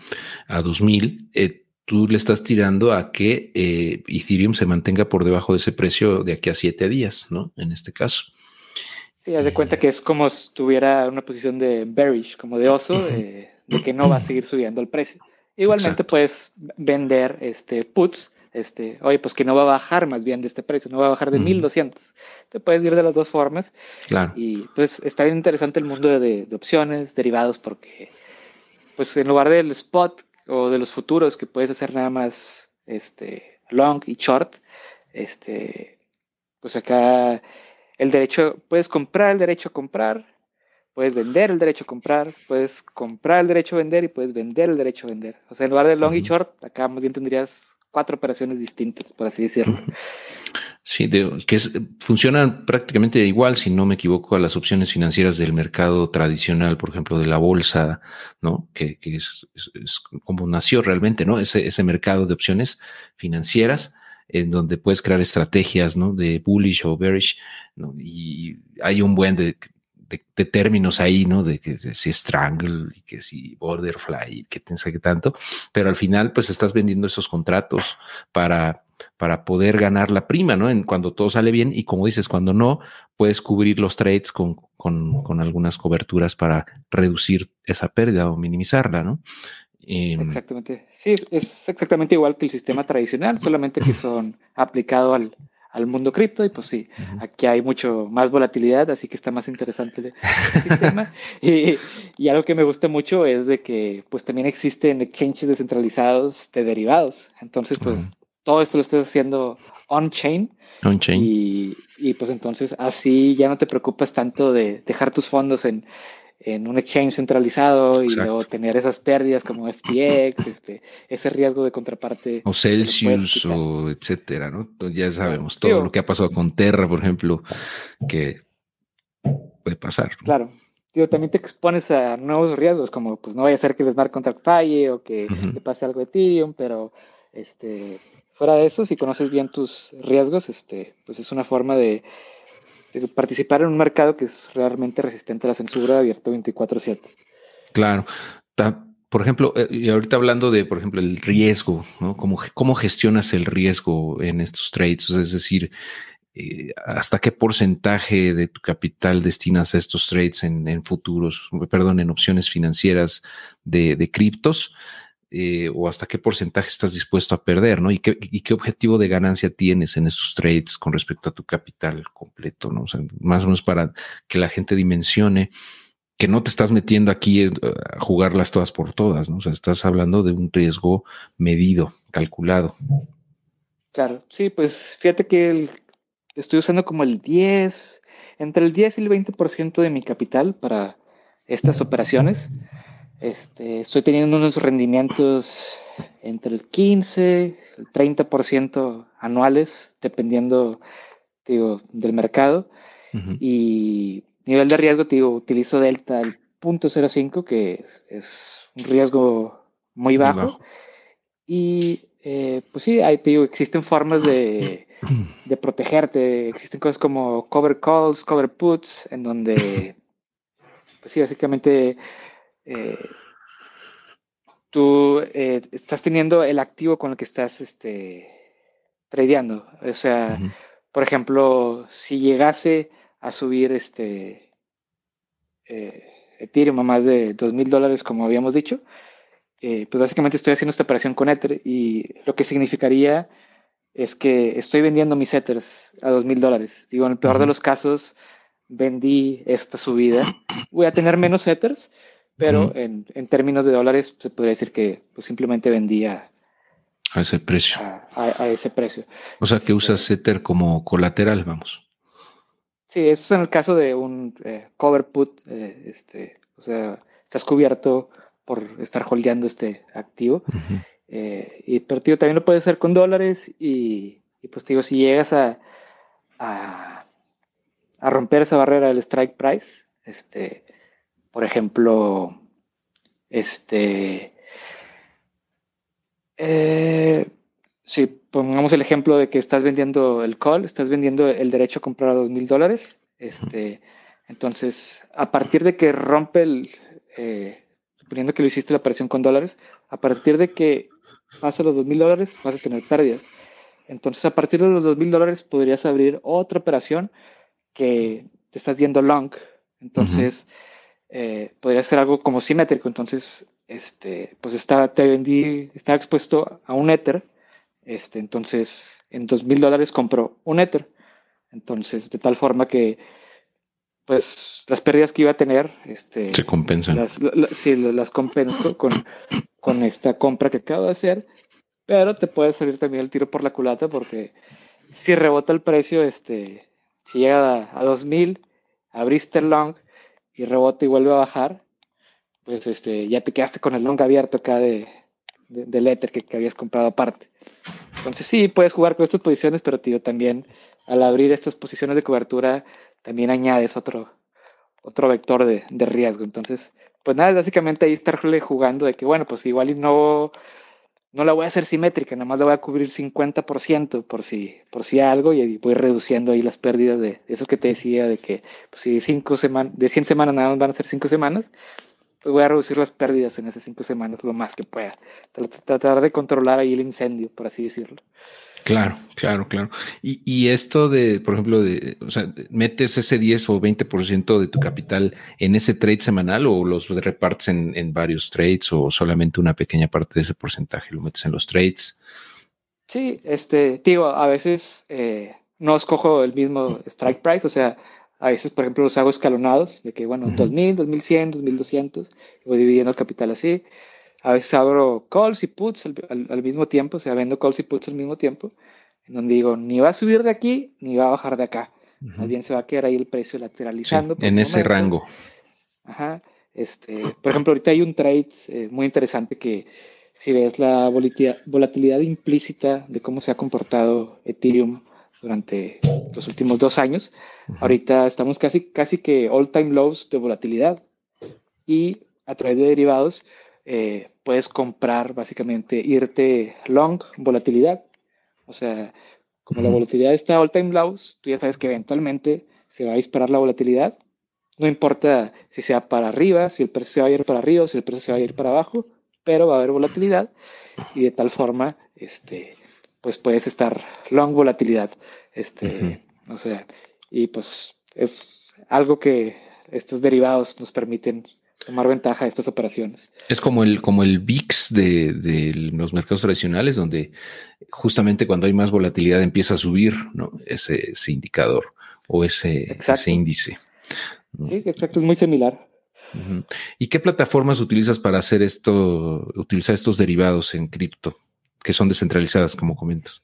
a 2000, eh, tú le estás tirando a que eh, Ethereum se mantenga por debajo de ese precio de aquí a siete días, ¿no? En este caso. Sí, haz de cuenta que es como si tuviera una posición de bearish, como de oso, eh, de que no va a seguir subiendo el precio. Igualmente puedes vender este puts, este, oye, pues que no va a bajar más bien de este precio, no va a bajar de 1200. Te puedes ir de las dos formas. Claro. Y pues está bien interesante el mundo de, de opciones, derivados, porque pues en lugar del spot o de los futuros que puedes hacer nada más este, long y short, este, pues acá el derecho, puedes comprar el derecho a comprar, puedes vender el derecho a comprar, puedes comprar el derecho a vender y puedes vender el derecho a vender. O sea, en lugar de long y short, acá más bien tendrías cuatro operaciones distintas, por así decirlo. Sí, de, que funcionan prácticamente igual, si no me equivoco, a las opciones financieras del mercado tradicional, por ejemplo, de la bolsa, ¿no? Que, que es, como nació realmente, ¿no? Ese, ese mercado de opciones financieras en donde puedes crear estrategias, ¿no? De bullish o bearish, ¿no? Y hay un buen de, de, términos ahí, ¿no? De que si strangle y que si borderfly, que tensa que tanto, pero al final, pues estás vendiendo esos contratos para para poder ganar la prima, ¿no? En cuando todo sale bien y como dices, cuando no, puedes cubrir los trades con, con, con algunas coberturas para reducir esa pérdida o minimizarla, ¿no? Eh, exactamente. Sí, es, es, exactamente igual que el sistema tradicional, solamente que son aplicado al, al mundo cripto y pues sí, uh -huh. aquí hay mucho más volatilidad, así que está más interesante el, sistema. y, y, algo que me gusta mucho es de que pues también existen exchanges descentralizados de derivados. Entonces pues uh -huh todo esto lo estás haciendo on-chain. On-chain. Y, y, pues entonces así ya no te preocupas tanto de dejar tus fondos en, en un exchange centralizado y Exacto. luego tener esas pérdidas como FTX, este, ese riesgo de contraparte. O Celsius o etcétera, ¿no? Ya sabemos todo Tío, lo que ha pasado con Terra, por ejemplo, que puede pasar. ¿no? Claro. Tío, también te expones a nuevos riesgos, como pues no vaya a ser que el smart contract falle o que uh -huh. te pase algo de Ethereum, pero este, fuera de eso, si conoces bien tus riesgos, este, pues es una forma de participar en un mercado que es realmente resistente a la censura abierto 24/7. Claro. Por ejemplo, eh, y ahorita hablando de, por ejemplo, el riesgo, ¿no? ¿Cómo, cómo gestionas el riesgo en estos trades? Es decir, eh, hasta qué porcentaje de tu capital destinas a estos trades en, futuros, perdón, en opciones financieras de criptos eh, o hasta qué porcentaje estás dispuesto a perder, ¿no? Y qué, objetivo de ganancia tienes en estos trades con respecto a tu capital completo, ¿no? O sea, más o menos para que la gente dimensione que no te estás metiendo aquí a jugarlas todas por todas, ¿no? O sea, estás hablando de un riesgo medido, calculado. Claro, sí, pues fíjate que estoy usando como el 10, entre el 10 y el 20% de mi capital para estas operaciones. Este, estoy teniendo unos rendimientos entre el 15, el 30% anuales, dependiendo digo, del mercado. Uh -huh. Y nivel de riesgo, digo, utilizo Delta el 0.05, que es, es, un riesgo muy bajo. muy bajo. Y eh, pues sí, hay, digo, existen formas de, de, protegerte. Existen cosas como cover calls, cover puts, en donde, pues sí, básicamente eh, tú eh, estás teniendo el activo con el que estás este, tradeando. O sea, por ejemplo, si llegase a subir este Ethereum a más de dos mil dólares, como habíamos dicho, eh, pues básicamente estoy haciendo esta operación con Ether y lo que significaría es que estoy vendiendo mis Ethers a dos mil dólares. Digo, en el peor de los casos, vendí esta subida. Voy a tener menos Ethers, pero en, en, términos de dólares se podría decir que pues, simplemente vendía a ese precio. A, ese precio. O sea, que usas Ether como colateral, vamos. Sí, eso es en el caso de un eh, cover put, eh, este, o sea, estás cubierto por estar holdeando este activo. Eh, y, pero tío, también lo puedes hacer con dólares y, pues digo, si llegas a, a, romper esa barrera del strike price, este, por ejemplo, este, eh, si pongamos el ejemplo de que estás vendiendo el call, estás vendiendo el derecho a comprar a dos mil dólares, este, entonces, a partir de que rompe el, eh, suponiendo que lo hiciste la operación con dólares, a partir de que pasa los dos mil dólares vas a tener pérdidas. Entonces, a partir de los dos mil dólares podrías abrir otra operación que te estás yendo long. Entonces, eh, podría ser algo como simétrico. Entonces, este, pues está, te vendí, estaba expuesto a un Ether. Este, entonces, en dos mil dólares compró un Ether. Entonces, de tal forma que pues las pérdidas que iba a tener, este, se compensan. Las, sí, las compenso con, con esta compra que acabo de hacer, pero te puede salir también el tiro por la culata porque si rebota el precio, este, si llega a, 2000, abriste el long y rebota y vuelve a bajar, pues este, ya te quedaste con el long abierto acá de, del Ether que, habías comprado aparte. Entonces sí, puedes jugar con estas posiciones, pero tío, también al abrir estas posiciones de cobertura, también añades otro, otro vector de, de riesgo. Entonces, pues nada, básicamente ahí estarle jugando de que, bueno, pues igual y no, no la voy a hacer simétrica, nada más la voy a cubrir 50% por si, por si algo y voy reduciendo ahí las pérdidas de eso que te decía, de que pues, si cinco semanas, de 100 semanas nada más van a ser 5 semanas, pues voy a reducir las pérdidas en esas 5 semanas lo más que pueda. Tratar de controlar ahí el incendio, por así decirlo. Claro, claro, claro. Y, y, esto de, por ejemplo, de, o sea, metes ese 10 o 20% de tu capital en ese trade semanal o los repartes en, en, varios trades o solamente una pequeña parte de ese porcentaje lo metes en los trades. Sí, este, digo, a veces eh, no escojo el mismo strike price, o sea, a veces, por ejemplo, los hago escalonados, de que, bueno, uh -huh. 2000, 2100, 2200, voy dividiendo el capital así a veces abro calls y puts al, mismo tiempo, o sea, vendo calls y puts al mismo tiempo, en donde digo, ni va a subir de aquí, ni va a bajar de acá. Más bien se va a quedar ahí el precio lateralizando. en ese rango. Ajá. Este, por ejemplo, ahorita hay un trade eh, muy interesante que si ves la volatilidad, volatilidad implícita de cómo se ha comportado Ethereum durante los últimos dos años, ahorita estamos casi, casi que all time lows de volatilidad. Y a través de derivados eh, puedes comprar básicamente, irte long volatilidad. O sea, como la volatilidad está all time lows, tú ya sabes que eventualmente se va a disparar la volatilidad. No importa si sea para arriba, si el precio se va a ir para arriba, si el precio se va a ir para abajo, pero va a haber volatilidad. Y de tal forma, este, pues puedes estar long volatilidad. Este, O sea, y pues es algo que estos derivados nos permiten tomar ventaja de estas operaciones. Es como el, como el VIX de, de, los mercados tradicionales, donde justamente cuando hay más volatilidad empieza a subir ¿no? ese, ese indicador o ese, ese índice. Sí, exacto, es muy similar. Uh -huh. ¿Y qué plataformas utilizas para hacer esto, utilizar estos derivados en cripto, que son descentralizadas, como comentas?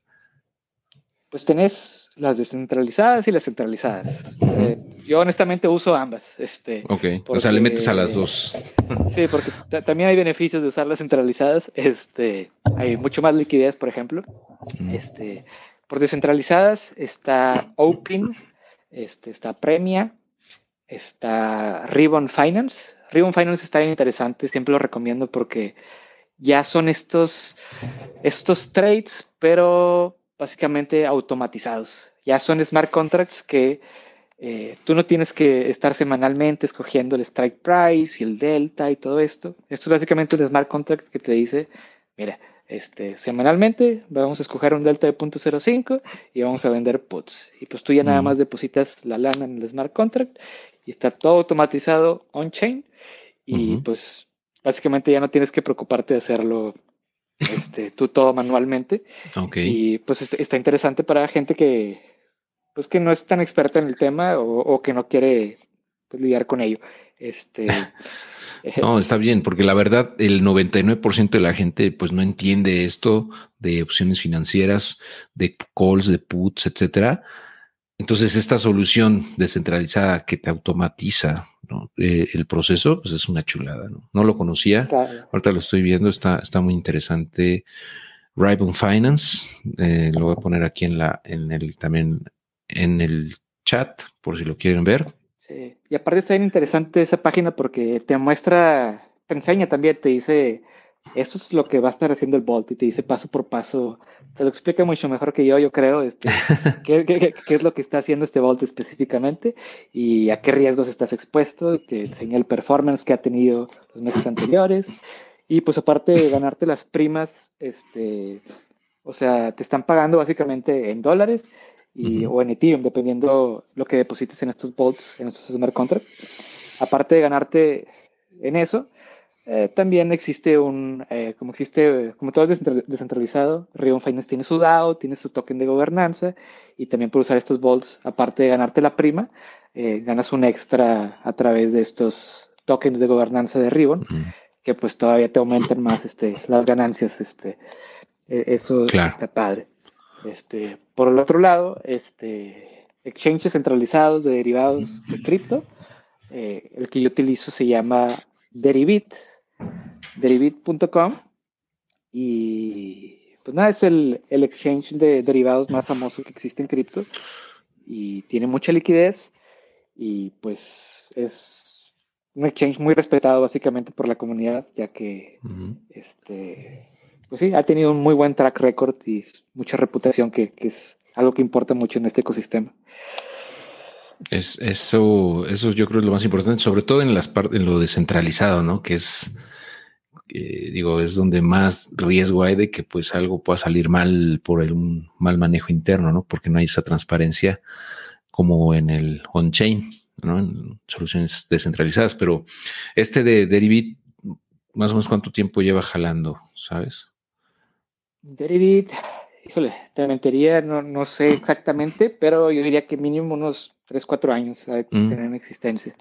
Pues tenés las descentralizadas y las centralizadas. Uh -huh. eh, yo honestamente uso ambas. Este, ok, porque, o sea, le metes a las dos. Sí, porque también hay beneficios de usar las centralizadas. Este, hay mucho más liquidez, por ejemplo. Mm. Este, por descentralizadas está Open, este, está Premia, está Ribbon Finance. Ribbon Finance está bien interesante, siempre lo recomiendo porque ya son estos, estos trades, pero básicamente automatizados. Ya son smart contracts que eh, tú no tienes que estar semanalmente escogiendo el strike price y el delta y todo esto. Esto es básicamente un smart contract que te dice, mira, este, semanalmente vamos a escoger un delta de 0.05 y vamos a vender puts. Y pues tú ya nada mm. más depositas la lana en el smart contract y está todo automatizado on-chain y pues básicamente ya no tienes que preocuparte de hacerlo este, tú todo manualmente. Y pues está interesante para gente que, pues que no es tan experta en el tema o, que no quiere pues, lidiar con ello. Este, no, está bien, porque la verdad el 99% de la gente pues no entiende esto de opciones financieras, de calls, de puts, etcétera. Entonces, esta solución descentralizada que te automatiza eh, el proceso, pues es una chulada, ¿no? No lo conocía, ahorita lo estoy viendo, está, está muy interesante. Ribbon Finance, eh, lo voy a poner aquí en la, en el, también en el chat, por si lo quieren ver. Sí, y aparte está bien interesante esa página porque te muestra, te enseña también, te dice esto es lo que va a estar haciendo el Bolt y te dice paso por paso, te lo explica mucho mejor que yo, yo creo, este, qué, es lo que está haciendo este Bolt específicamente y a qué riesgos estás expuesto, te enseña el performance que ha tenido los meses anteriores. Y pues aparte de ganarte las primas, este, o sea, te están pagando básicamente en dólares y, o en Ethereum, dependiendo lo que deposites en estos Bolts, en estos smart contracts. Aparte de ganarte en eso, eh, también existe un, eh, como existe, como todo es descentralizado, Ribbon Finance tiene su DAO, tiene su token de gobernanza y también por usar estos bolts, aparte de ganarte la prima, eh, ganas un extra a través de estos tokens de gobernanza de Ribbon, que pues todavía te aumentan más este, las ganancias. Este, eso está padre. Este, por el otro lado, este, exchanges centralizados de derivados de cripto, el que yo utilizo se llama Deribit derivit.com y pues nada, es el, el, exchange de derivados más famoso que existe en cripto. Y tiene mucha liquidez. Y pues es un exchange muy respetado básicamente por la comunidad ya que este pues sí, ha tenido un muy buen track record y mucha reputación que, que es algo que importa mucho en este ecosistema. Es, eso, eso yo creo es lo más importante, sobre todo en las en lo descentralizado, ¿no? Que es, eh, digo, es donde más riesgo hay de que pues algo pueda salir mal por el, un mal manejo interno, ¿no? Porque no hay esa transparencia como en el on-chain, ¿no? En soluciones descentralizadas. Pero este de Derivit, más o menos cuánto tiempo lleva jalando, ¿sabes? Derivit, híjole, te mentiría, no, no sé exactamente, pero yo diría que mínimo unos 3, 4 años de mm. tener en existencia.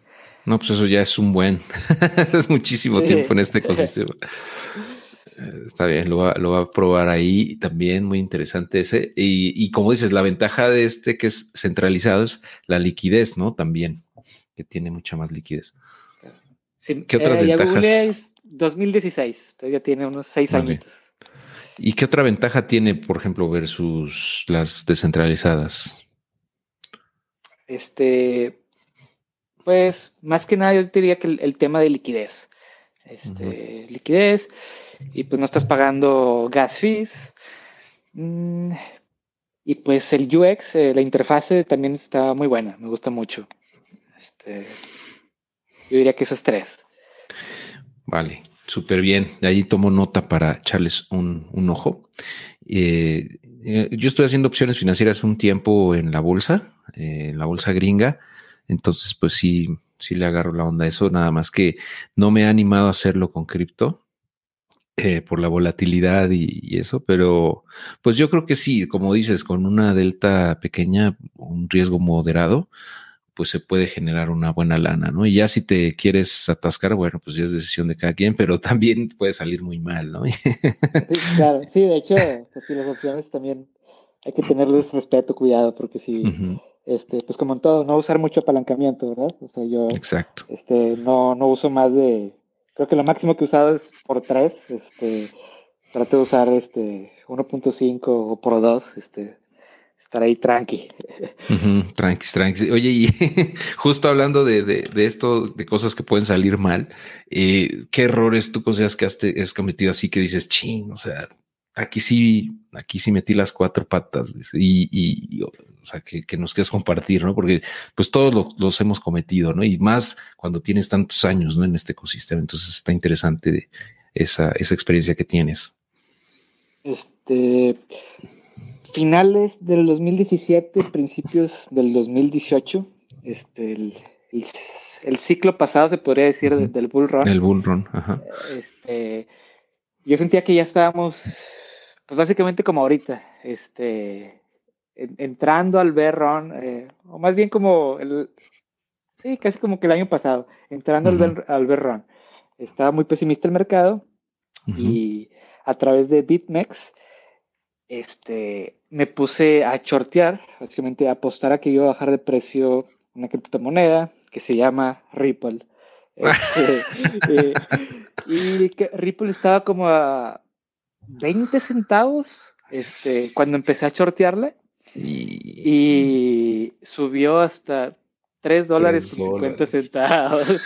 No, pues eso ya es un buen. eso es muchísimo tiempo en este ecosistema. Eh, está bien, lo va, lo va, a probar ahí también, muy interesante ese. Y, como dices, la ventaja de este que es centralizado es la liquidez, ¿no? También, que tiene mucha más liquidez. ¿Qué otras eh, ventajas? 2016, todavía tiene unos 6 años. ¿Y qué otra ventaja tiene, por ejemplo, versus las descentralizadas? Este, pues más que nada yo diría que el, tema de liquidez. Este, liquidez, y pues no estás pagando gas fees. Mm, y pues el UX, eh, la interfase también está muy buena, me gusta mucho. Este, yo diría que esos tres. Vale, súper bien. De ahí tomo nota para echarles un, ojo. Eh, eh, yo estoy haciendo opciones financieras un tiempo en la bolsa eh, la bolsa gringa. Entonces, pues sí, sí le agarro la onda a eso, nada más que no me ha animado a hacerlo con cripto. Por la volatilidad y, eso, pero pues yo creo que sí, como dices, con una delta pequeña, un riesgo moderado, pues se puede generar una buena lana, ¿no? Y ya si te quieres atascar, bueno, pues ya es decisión de cada quien, pero también puede salir muy mal, ¿no? claro, sí, de hecho, pues sí, las opciones también hay que tenerles respeto, cuidado, porque si este, pues como en todo, no usar mucho apalancamiento, ¿verdad? O sea, yo Exacto. Este, no, no uso más de, creo que lo máximo que he usado es por 3, este, trato de usar este 1.5 o por 2, este, estar ahí tranqui. tranqui, tranqui. Oye, y justo hablando de, esto, de cosas que pueden salir mal, eh, ¿qué errores tú consideras que has, cometido así que dices, ching, o sea, aquí sí, aquí sí metí las cuatro patas y, o sea, que, nos quieras compartir, ¿no? Porque pues todos los hemos cometido, ¿no? Y más cuando tienes tantos años, ¿no? En este ecosistema. Entonces está interesante esa, esa experiencia que tienes. Este, finales del 2017, principios del 2018, este, el, ciclo pasado, se podría decir, del Bull Run. El Bull Run, ajá. Este, yo sentía que ya estábamos, pues básicamente como ahorita, este, entrando al Bear Run, eh, o más bien como el, sí, casi como que el año pasado, entrando al, Bear, al Run. Estaba muy pesimista el mercado y a través de BitMEX, este, me puse a shortear, básicamente a apostar a que iba a bajar de precio una criptomoneda que se llama Ripple. Este, eh, y que Ripple estaba como a 20 centavos este, cuando empecé a shortearle y, subió hasta 3 dólares con 50 centavos.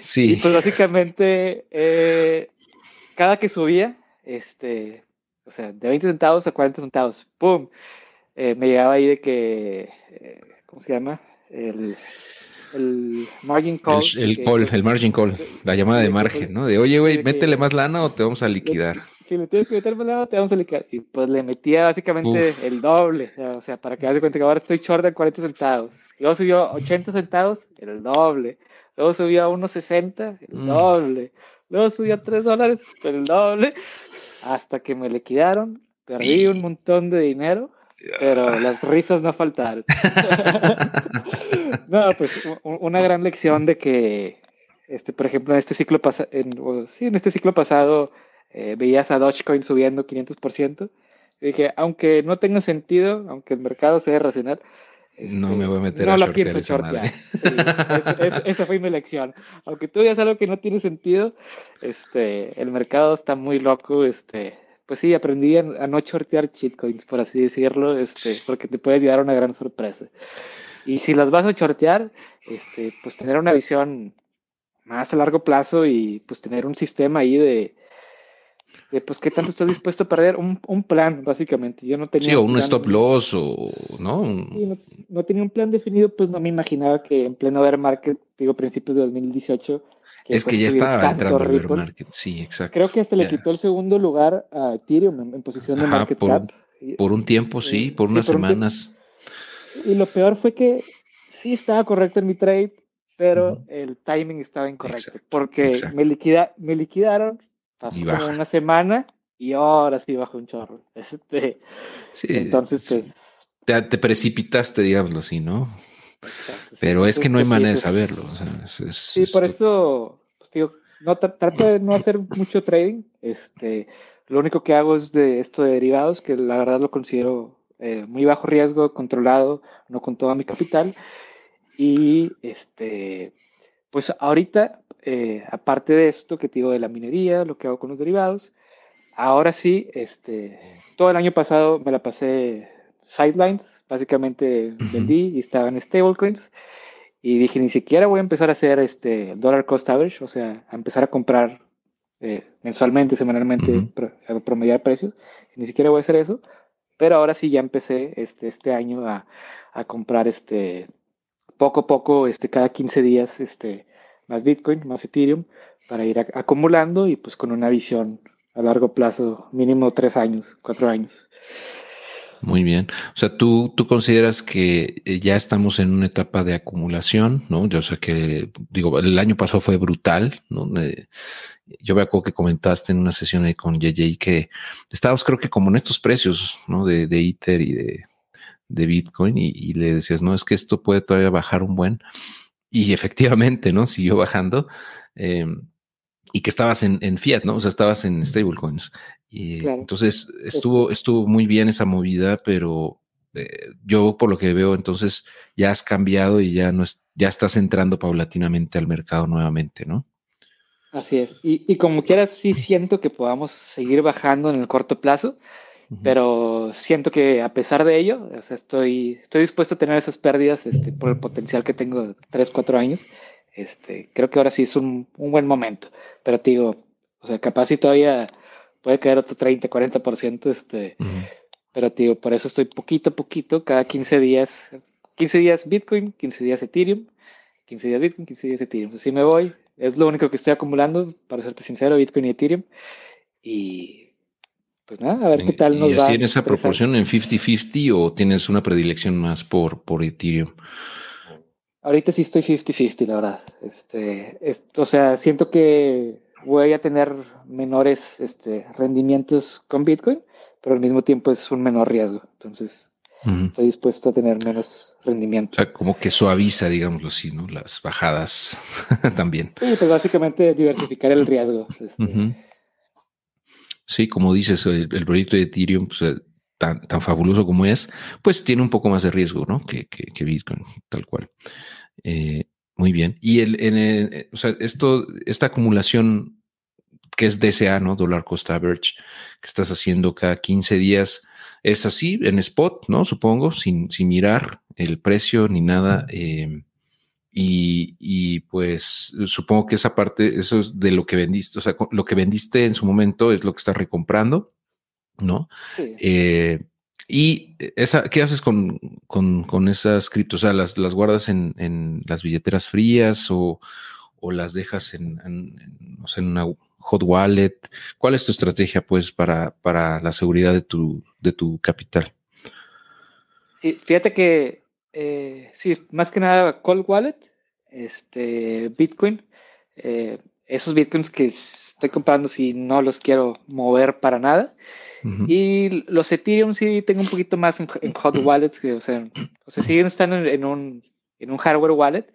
Sí. Y pues básicamente eh, cada que subía, este, o sea, de 20 centavos a 40 centavos, ¡pum! Eh, me llegaba ahí de que, eh, ¿cómo se llama? El, el margin call. El, call, el margin call, la llamada de margen, ¿no? De, oye, güey, métele más lana o te vamos a liquidar. Si le tienes que meter más lana, te vamos a liquidar. Y pues le metía básicamente el doble, o sea, para que hagas cuenta que ahora estoy short de 40 centavos. Luego subió 80 centavos, el doble. Luego subió a 1.60, el mm. doble. Luego subió a 3 dólares, el doble hasta que me liquidaron, perdí un montón de dinero, pero las risas no faltaron. no, pues una gran lección de que, este, por ejemplo, en este ciclo, pasado, sí, en este ciclo pasado eh, veías a Dogecoin subiendo 500%. Y dije, aunque no tenga sentido, aunque el mercado sea racional, no me voy a meter no a la pienso shortear. esa fue mi lección. Aunque tú digas algo que no tiene sentido, este, el mercado está muy loco. Este, pues sí, aprendí a, no shortear shitcoins, por así decirlo, este, porque te puede llevar a una gran sorpresa. Y si las vas a shortear, este, pues tener una visión más a largo plazo y pues tener un sistema ahí de, de pues qué tanto estás dispuesto a perder, un, un plan, básicamente. Yo no tenía. Sí, o un, stop loss, o ¿no? no, tenía un plan definido, pues no me imaginaba que en pleno bear market, digo, principios de 2018. es que ya estaba entrando el bear market, sí, exacto. Creo que hasta le quitó el segundo lugar a Ethereum en, posición de market por, cap. Por un tiempo, sí, por unas semanas. y lo peor fue que sí estaba correcto en mi trade, pero el timing estaba incorrecto, porque me, liquida, me liquidaron Pasó como una semana y ahora sí bajó un chorro. Este, sí, entonces, pues, te, precipitaste, digámoslo así, ¿no? Pero es que no hay manera de saberlo. sí, por eso, pues, digo, no, trato de no hacer mucho trading. Este, lo único que hago es de esto de derivados, que la verdad lo considero eh, muy bajo riesgo, controlado, no con toda mi capital. Y este, pues ahorita eh, aparte de esto que te digo de la minería, lo que hago con los derivados, ahora sí, este, todo el año pasado me la pasé sidelines, básicamente vendí y estaba en stablecoins y dije ni siquiera voy a empezar a hacer este dollar cost average, o sea, a empezar a comprar eh, mensualmente, semanalmente, a promediar precios, ni siquiera voy a hacer eso, pero ahora sí ya empecé este, este año a, a comprar este poco a poco, este, cada 15 días, este, más Bitcoin, más Ethereum, para ir acumulando y pues con una visión a largo plazo, mínimo tres años, cuatro años. Muy bien. O sea, tú, tú consideras que eh, ya estamos en una etapa de acumulación, ¿no? Yo sé que, digo, el año pasado fue brutal, ¿no? yo me acuerdo que comentaste en una sesión ahí con JJ que estábamos, creo que como en estos precios, ¿no? De, de Ether y de, de Bitcoin y, y, le decías, no, es que esto puede todavía bajar un buen. Y efectivamente, ¿no? Siguió bajando. Eh, y que estabas en, fiat, ¿no? O sea, estabas en stablecoins. Y entonces estuvo, estuvo muy bien esa movida, pero eh, yo por lo que veo, entonces ya has cambiado y ya no es, ya estás entrando paulatinamente al mercado nuevamente, ¿no? Así es. Y, y como quieras, sí siento que podamos seguir bajando en el corto plazo. Pero siento que a pesar de ello, o sea, estoy, estoy dispuesto a tener esas pérdidas este, por el potencial que tengo de 3, 4 años. Este, creo que ahora sí es un, un buen momento, pero te digo, o sea, capaz si todavía puede caer otro 30, 40%, este, pero te digo, por eso estoy poquito a poquito, cada 15 días, 15 días Bitcoin, 15 días Ethereum, 15 días Bitcoin, 15 días Ethereum. Así me voy, es lo único que estoy acumulando, para serte sincero, Bitcoin y Ethereum. Y pues nada, a ver qué tal nos ¿Y así en esa proporción en 50-50 o tienes una predilección más por, por Ethereum? Ahorita sí estoy 50-50, la verdad. Este, o sea, siento que voy a tener menores este, rendimientos con Bitcoin, pero al mismo tiempo es un menor riesgo. Entonces, estoy dispuesto a tener menos rendimiento. O sea, como que suaviza, digámoslo así, ¿no? Las bajadas también. Sí, pues básicamente diversificar el riesgo. Este, Sí, como dices, el, proyecto de Ethereum, pues, eh, tan, tan, fabuloso como es, pues tiene un poco más de riesgo, ¿no? Que, que, Bitcoin, tal cual. Eh, muy bien. Y el, en eh, o sea, esto, esta acumulación que es DCA, ¿no? Dollar Cost Average, que estás haciendo cada 15 días, es así, en spot, ¿no? Supongo, sin, sin mirar el precio ni nada. Eh, y, pues supongo que esa parte, eso es de lo que vendiste, o sea, lo que vendiste en su momento es lo que estás recomprando, ¿no? Eh, y esa, ¿qué haces con, con, esas criptos? O sea, ¿las, las guardas en, las billeteras frías o, las dejas en, en, una hot wallet? ¿Cuál es tu estrategia, pues, para, para la seguridad de tu, de tu capital? Sí, fíjate que eh, sí, más que nada Cold Wallet, este, Bitcoin. Eh, esos Bitcoins que estoy comprando si no los quiero mover para nada. Y los Ethereum sí tengo un poquito más en, hot wallets, que, o sea, o sea, siguen estando en, un, en un hardware wallet,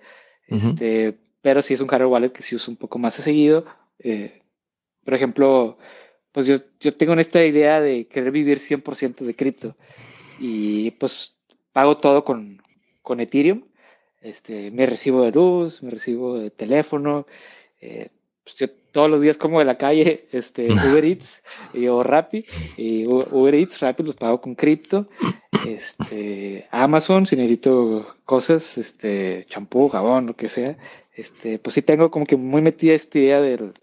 este, pero sí es un hardware wallet que sí uso un poco más seguido. Eh, por ejemplo, pues yo, yo tengo esta idea de querer vivir 100% de cripto y pues pago todo con, con Ethereum. Este, me recibo de luz, me recibo de teléfono. Eh, pues yo todos los días como de la calle, este, Uber Eats y, o Rappi. Y Uber Eats, Rappi los pago con cripto. Este, Amazon, si necesito cosas, este, champú, jabón, lo que sea. Este, pues sí tengo como que muy metida esta idea del,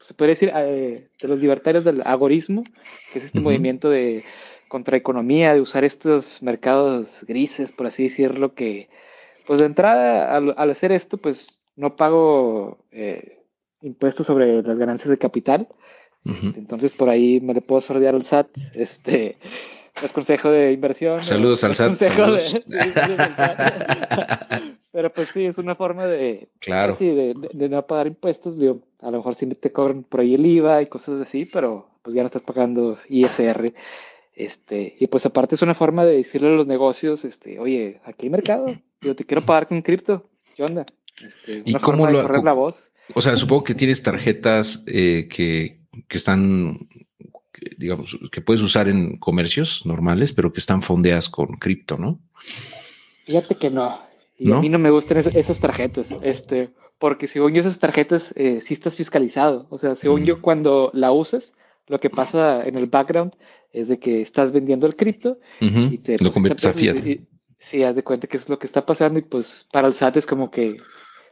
se puede decir, eh, de los libertarios del agorismo, que es este movimiento de contraeconomía, de usar estos mercados grises, por así decirlo, que pues de entrada al, hacer esto, pues no pago eh, impuestos sobre las ganancias de capital. Entonces por ahí me le puedo sordear al SAT. Este es consejo de inversión. Saludos al SAT. Pero pues sí, es una forma de, claro. de, de, no pagar impuestos. Digo, a lo mejor sí te cobran por ahí el IVA y cosas así, pero pues ya no estás pagando ISR. Este, y pues aparte es una forma de decirle a los negocios, este, oye, aquí hay mercado, yo te quiero pagar con cripto, ¿qué onda? Este, ¿Y cómo lo correr la voz. O sea, supongo que tienes tarjetas eh, que, que, están, digamos, que puedes usar en comercios normales, pero que están fondeadas con cripto, ¿no? Fíjate que no. Y a mí no me gustan esas tarjetas, este, porque según yo esas tarjetas eh, sí estás fiscalizado. O sea, según mm. yo cuando la usas, lo que pasa en el background es de que estás vendiendo el cripto y te lo conviertes a fiat. sí, haz de cuenta que es lo que está pasando y pues para el SAT es como que,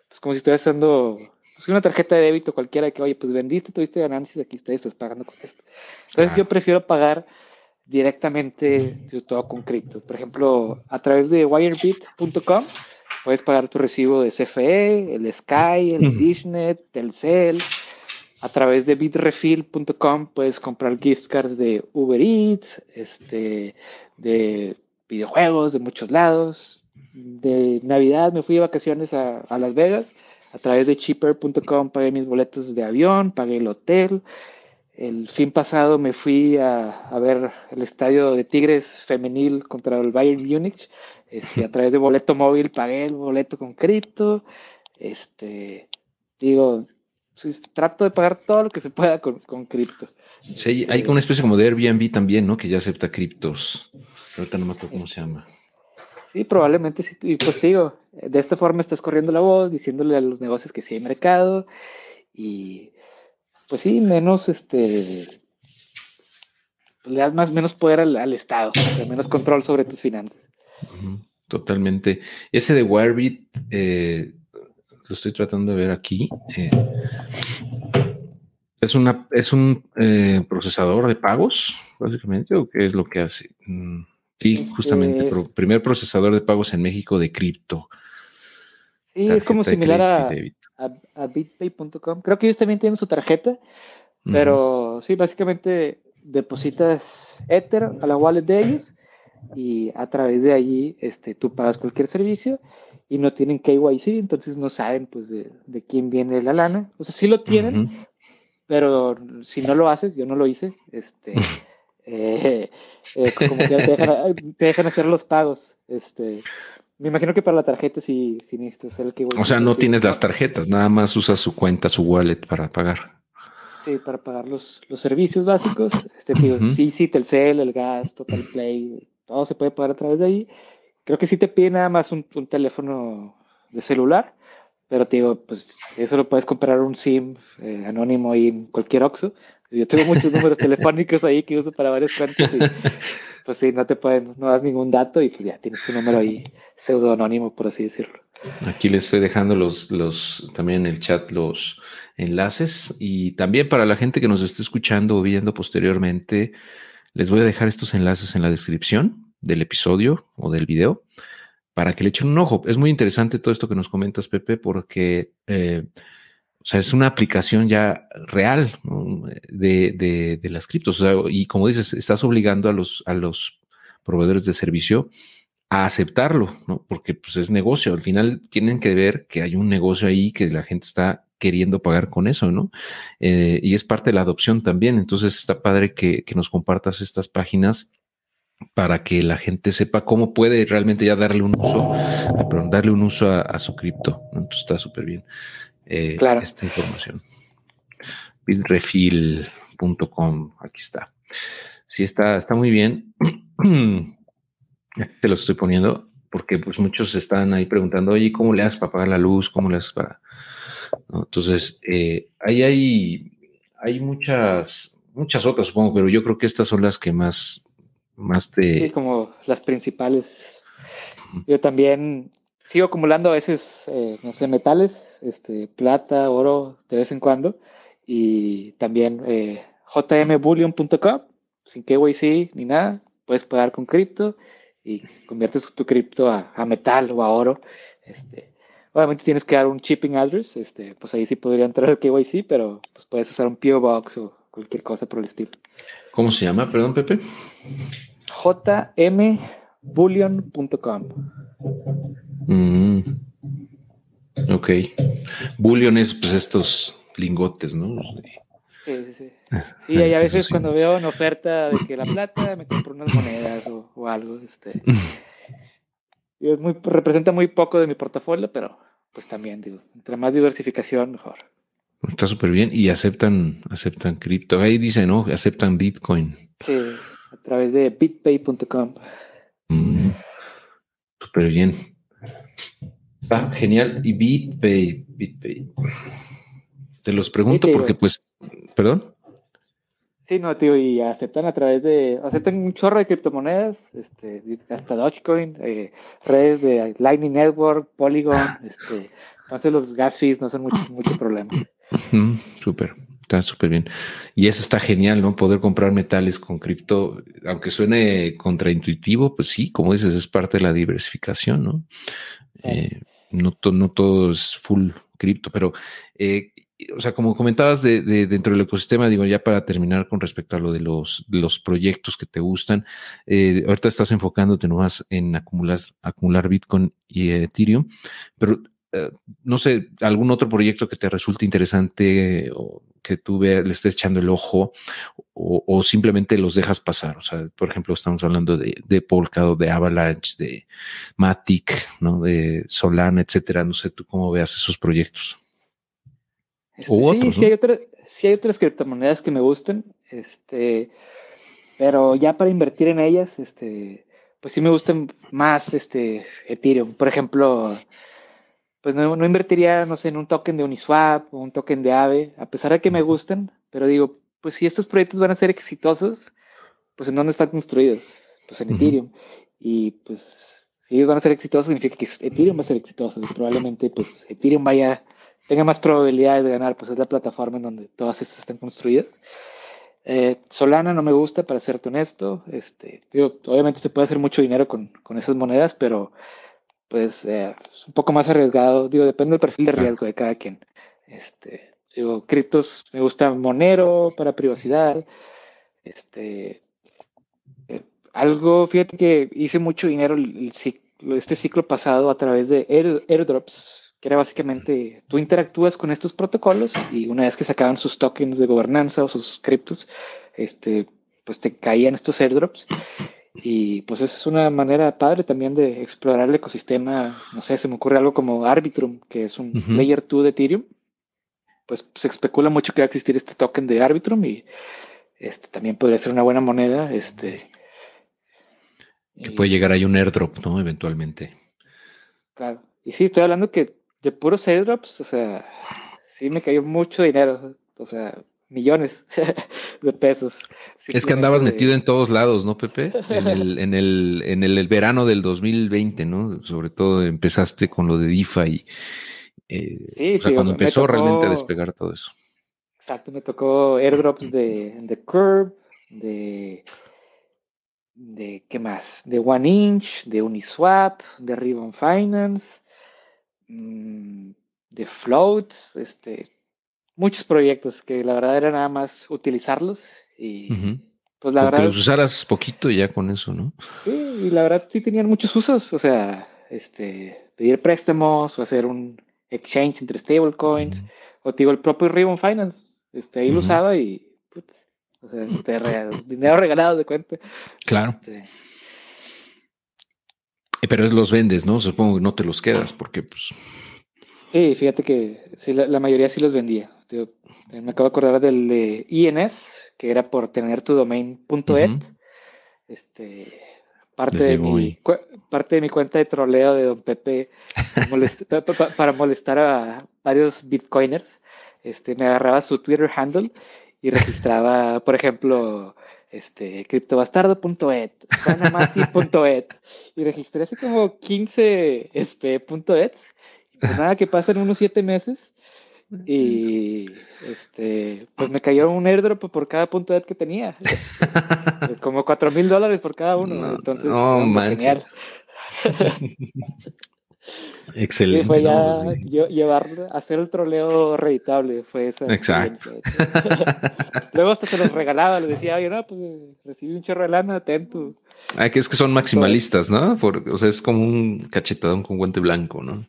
pues como si estuvieras haciendo pues, una tarjeta de débito cualquiera que, oye, pues vendiste, tuviste ganancias, aquí estás pagando con esto. Entonces yo prefiero pagar directamente todo con cripto. Por ejemplo, a través de wirebit.com puedes pagar tu recibo de CFE, el Sky, el Dishnet, el Cell a través de bitrefill.com puedes comprar gift cards de Uber Eats, este, de videojuegos de muchos lados. De Navidad me fui de vacaciones a, Las Vegas. A través de cheaper.com pagué mis boletos de avión, pagué el hotel. El fin pasado me fui a, ver el estadio de Tigres femenil contra el Bayern Múnich. Este, a través de boleto móvil pagué el boleto con cripto. Este, digo, trato de pagar todo lo que se pueda con, con cripto. Sí, hay una especie como de Airbnb también, ¿no? Que ya acepta criptos. Ahorita no me acuerdo cómo se llama. Sí, probablemente sí. Y pues te digo, de esta forma estás corriendo la voz, diciéndole a los negocios que sí hay mercado. Y pues sí, menos este. pues, le das más menos poder al, Estado, menos control sobre tus finanzas. Totalmente. Ese de Wirebit, eh, lo estoy tratando de ver aquí. Eh, es, una, es un eh, procesador de pagos, básicamente, o qué es lo que hace. Mm, sí, este justamente, primer procesador de pagos en México de cripto. Sí, es como similar a, a, bitpay.com. Creo que ellos también tienen su tarjeta, pero sí, básicamente depositas Ether a la wallet de ellos y a través de allí este, tú pagas cualquier servicio y no tienen KYC, entonces no saben pues de, quién viene la lana. O sea, sí lo tienen, pero si no lo haces, yo no lo hice, este, eh, eh, como que te dejan, te dejan, hacer los pagos. Este, me imagino que para la tarjeta sí, sí necesitas el KYC. O sea, no tienes las tarjetas, nada más usas su cuenta, su wallet para pagar. Sí, para pagar los, los servicios básicos. Este, digo, sí, sí, Telcel, el gas, Total Play, todo se puede pagar a través de ahí. Creo que sí te pide nada más un, teléfono de celular, pero te digo, pues eso lo puedes comprar un SIM eh, anónimo ahí en cualquier Oxxo. Yo tengo muchos números telefónicos ahí que uso para varias cuentas y pues sí, no te pueden, no das ningún dato y pues ya tienes tu número ahí pseudo anónimo, por así decirlo. Aquí les estoy dejando los, los, también en el chat los, enlaces y también para la gente que nos esté escuchando o viendo posteriormente, les voy a dejar estos enlaces en la descripción del episodio o del video para que le echen un ojo. Es muy interesante todo esto que nos comentas, Pepe, porque eh, o sea, es una aplicación ya real de, de, las criptos. y como dices, estás obligando a los, a los proveedores de servicio a aceptarlo, ¿no? Porque pues es negocio. Al final tienen que ver que hay un negocio ahí que la gente está queriendo pagar con eso, ¿no? Eh, y es parte de la adopción también. Entonces está padre que, nos compartas estas páginas para que la gente sepa cómo puede realmente ya darle un uso, perdón, darle un uso a, su cripto. Entonces está súper bien eh, claro. esta información. Bitrefill.com, aquí está. Sí, está, está muy bien. Te lo estoy poniendo porque pues muchos están ahí preguntando, oye, ¿cómo le haces para pagar la luz? ¿Cómo le haces para entonces, eh, ahí hay, hay muchas, muchas otras, supongo, pero yo creo que estas son las que más, más te... Sí, como las principales. Yo también sigo acumulando a veces, eh, no sé, metales, este, plata, oro, de vez en cuando, y también eh, jmbullion.com, sin KYC ni nada, puedes pagar con cripto y conviertes tu cripto a, a, metal o a oro. Este, Obviamente tienes que dar un shipping address, este, pues ahí sí podría entrar el KYC, pero pues puedes usar un PO Box o cualquier cosa por el estilo. ¿Cómo se llama, perdón, Pepe? jmbullion.com. Mm. Ok. Bullion es pues estos lingotes, ¿no? Sí, sí, sí. Sí, hay a veces cuando veo una oferta de que la plata me compro unas monedas o, o algo, este. es muy, representa muy poco de mi portafolio, pero pues también, digo, entre más diversificación, mejor. Está súper bien y aceptan, aceptan cripto. Ahí dice, ¿no? Aceptan Bitcoin. Sí, a través de bitpay.com. Mm, súper bien. Está genial. Y BitPay, BitPay. Te los pregunto porque, pues, perdón. Sí, no, tío, y aceptan a través de, aceptan un chorro de criptomonedas, este, hasta Dogecoin, eh, redes de Lightning Network, Polygon, este, entonces los gas fees no son mucho, mucho problema. súper, está súper bien. Y eso está genial, ¿no? Poder comprar metales con cripto, aunque suene contraintuitivo, pues sí, como dices, es parte de la diversificación, ¿no? Eh, no, no todo es full cripto, pero eh, o sea, como comentabas de, dentro del ecosistema, digo, ya para terminar con respecto a lo de los, los proyectos que te gustan, eh, ahorita estás enfocándote nomás en acumular, acumular Bitcoin y Ethereum, pero eh, no sé, algún otro proyecto que te resulte interesante o que tú le estés echando el ojo o, simplemente los dejas pasar. O sea, por ejemplo, estamos hablando de, de Polkadot, de Avalanche, de Matic, ¿no? de Solana, etcétera. No sé tú cómo veas esos proyectos. Este, sí, hay otras, sí hay otras criptomonedas que me gustan, este, pero ya para invertir en ellas, este, pues sí me gustan más este Ethereum. Por ejemplo, pues no, no, invertiría, no sé, en un token de Uniswap o un token de Aave, a pesar de que me gustan, pero digo, pues si estos proyectos van a ser exitosos, pues ¿en dónde están construidos? Pues en Ethereum. Y pues si ellos van a ser exitosos, significa que Ethereum va a ser exitoso. Y probablemente pues Ethereum vaya, tenga más probabilidades de ganar, pues es la plataforma en donde todas estas están construidas. Eh, Solana no me gusta, para serte honesto. Este, obviamente se puede hacer mucho dinero con, con esas monedas, pero pues eh, es un poco más arriesgado. Digo, depende del perfil de riesgo de cada quien. Este, digo, criptos me gusta Monero para privacidad. Este, eh, algo, fíjate que hice mucho dinero el, este ciclo pasado a través de airdrops, que era básicamente tú interactúas con estos protocolos y una vez que sacaban sus tokens de gobernanza o sus criptos, este, pues te caían estos airdrops. Y pues esa es una manera padre también de explorar el ecosistema. No sé, se me ocurre algo como Arbitrum, que es un layer 2 de Ethereum. Pues se especula mucho que va a existir este token de Arbitrum y este también podría ser una buena moneda. Este, que puede llegar ahí un airdrop, ¿no? Eventualmente. Claro. Y sí, estoy hablando que de puros airdrops, o sea, sí me cayó mucho dinero, o sea, millones de pesos. Es que andabas metido en todos lados, ¿no, Pepe? En el, en el, en el, verano del 2020, ¿no? Sobre todo empezaste con lo de DeFi. Eh, sí, o sea, cuando empezó realmente a despegar todo eso. Exacto, me tocó airdrops de, de Curve, de de qué más, de One Inch, de Uniswap, de Ribbon Finance, mm, de Float, este, muchos proyectos que la verdad era nada más utilizarlos y pues la verdad. Que los usaras poquito ya con eso, ¿no? Sí, y la verdad sí tenían muchos usos, o sea, este, pedir préstamos o hacer un exchange entre stablecoins, o digo el propio Ribbon Finance, este, ahí lo usaba y o sea, dinero regalado de cuenta. Claro. Este, eh, pero es los vendes, ¿no? Supongo que no te los quedas porque pues... Sí, fíjate que sí, la, mayoría sí los vendía. Me acabo de acordar del de INS, que era por tener tu domain.et. Este, parte de, mi, parte de mi cuenta de troleo de Don Pepe para molestar a varios bitcoiners. Este, me agarraba su Twitter handle y registraba, por ejemplo, este, criptobastardo.et, juanamati.et, y registré así como 15 este, y pues nada, que pasan unos 7 meses, y este, pues me cayó un airdrop por cada punto .et que tenía, como 4 mil dólares por cada uno, entonces, no, genial. Excelente. fue ya pues llevar, hacer el troleo reeditable, fue esa. Exacto. Luego hasta se los regalaba, le decía, oye, no, pues recibí un chorro de lana, atento. Ah, que es que son maximalistas, ¿no? o sea, es como un cachetadón con guante blanco, ¿no?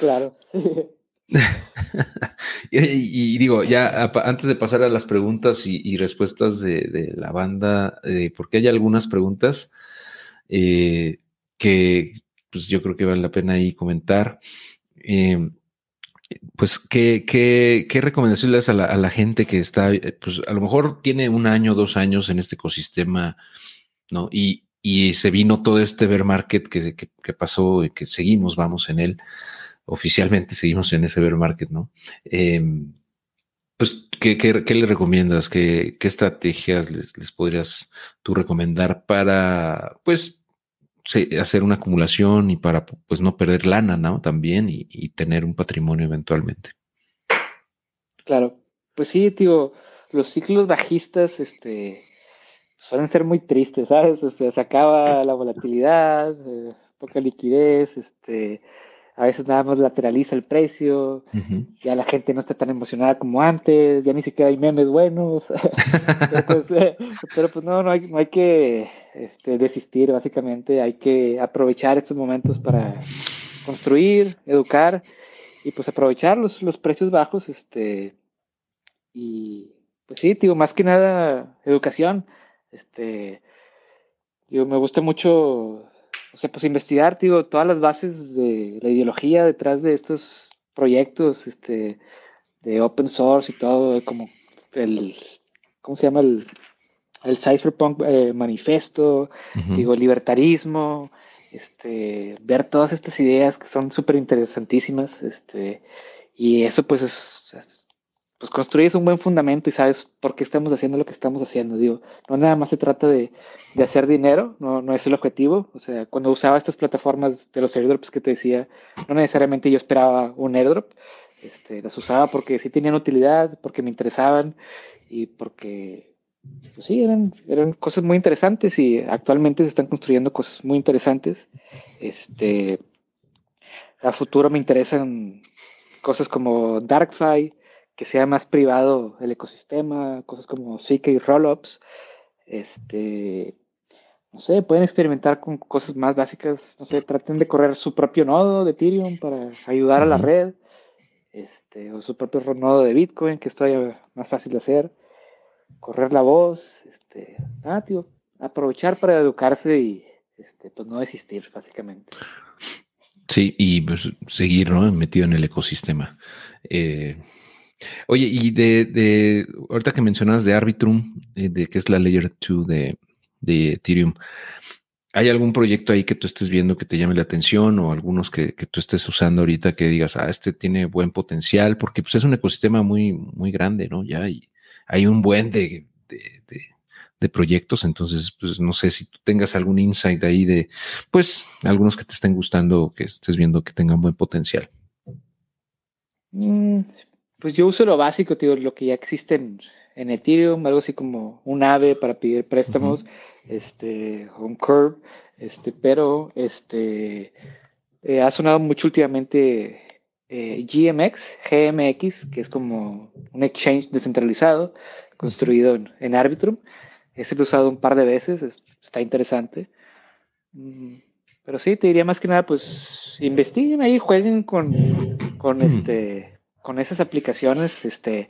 Claro. y, digo, ya antes de pasar a las preguntas y, respuestas de, la banda, eh, porque hay algunas preguntas eh, que pues yo creo que vale la pena ahí comentar. Eh, pues, ¿qué, qué, qué recomendaciones le das a la, a la, gente que está, eh, pues a lo mejor tiene un año, dos años en este ecosistema, ¿no? Y, y se vino todo este bear market que, que, pasó y que seguimos, vamos en él, oficialmente seguimos en ese bear market, ¿no? Em, pues, ¿qué, qué, le recomiendas? ¿Qué, ¿Qué, estrategias les, podrías tú recomendar para, pues, hacer una acumulación y para pues no perder lana, ¿no? También y, tener un patrimonio eventualmente. Claro, pues sí, digo, los ciclos bajistas, este, suelen ser muy tristes, ¿sabes? O sea, se acaba la volatilidad, eh, poca liquidez, este, a veces nada más lateraliza el precio, ya la gente no está tan emocionada como antes, ya ni siquiera hay memes buenos, pues, eh, pero, pues, no, no hay, no hay que este, desistir, básicamente, hay que aprovechar estos momentos para construir, educar y pues aprovechar los, los precios bajos, este, y pues sí, digo, más que nada, educación, este, digo, me gusta mucho o sea, pues investigar, digo, todas las bases de la ideología detrás de estos proyectos, este, de open source y todo, como el, ¿cómo se llama? El, el Cypherpunk eh, Manifesto, digo, libertarismo, este, ver todas estas ideas que son súper interesantísimas, este, y eso pues es, pues construyes un buen fundamento y sabes por qué estamos haciendo lo que estamos haciendo. Digo, no nada más se trata de, de hacer dinero, no, no, es el objetivo. O sea, cuando usaba estas plataformas de los airdrops que te decía, no necesariamente yo esperaba un airdrop, este, las usaba porque sí tenían utilidad, porque me interesaban y porque, pues sí, eran, eran cosas muy interesantes y actualmente se están construyendo cosas muy interesantes. Este, a futuro me interesan cosas como DarkFi, que sea más privado el ecosistema, cosas como CK y Rollups. Este, no sé, pueden experimentar con cosas más básicas, no sé, traten de correr su propio nodo de Ethereum para ayudar a la red, este, o su propio nodo de Bitcoin, que esto más fácil de hacer, correr la voz, este, ah, tío, aprovechar para educarse y este, pues no desistir, básicamente. Sí, y pues, seguir ¿no? metido en el ecosistema. Eh, Oye, y de, ahorita que mencionas de Arbitrum, eh, de que es la Layer 2 de, de, Ethereum, ¿hay algún proyecto ahí que tú estés viendo que te llame la atención o algunos que, que tú estés usando ahorita que digas, ah, este tiene buen potencial? Porque pues es un ecosistema muy, muy grande, ¿no? Ya hay, hay un buen de, de, de proyectos, entonces, pues no sé si tú tengas algún insight ahí de, pues, algunos que te estén gustando o que estés viendo que tengan buen potencial. Mm, pues yo uso lo básico, tío, lo que ya existe en, Ethereum, algo así como un AVE para pedir préstamos, este, un Curve, este, pero este eh, ha sonado mucho últimamente eh, GMX, GMX, que es como un exchange descentralizado construido en, Arbitrum. Ese lo he usado un par de veces, está interesante. Mm, pero sí, te diría más que nada, pues investiguen ahí, jueguen con, con este con esas aplicaciones, este,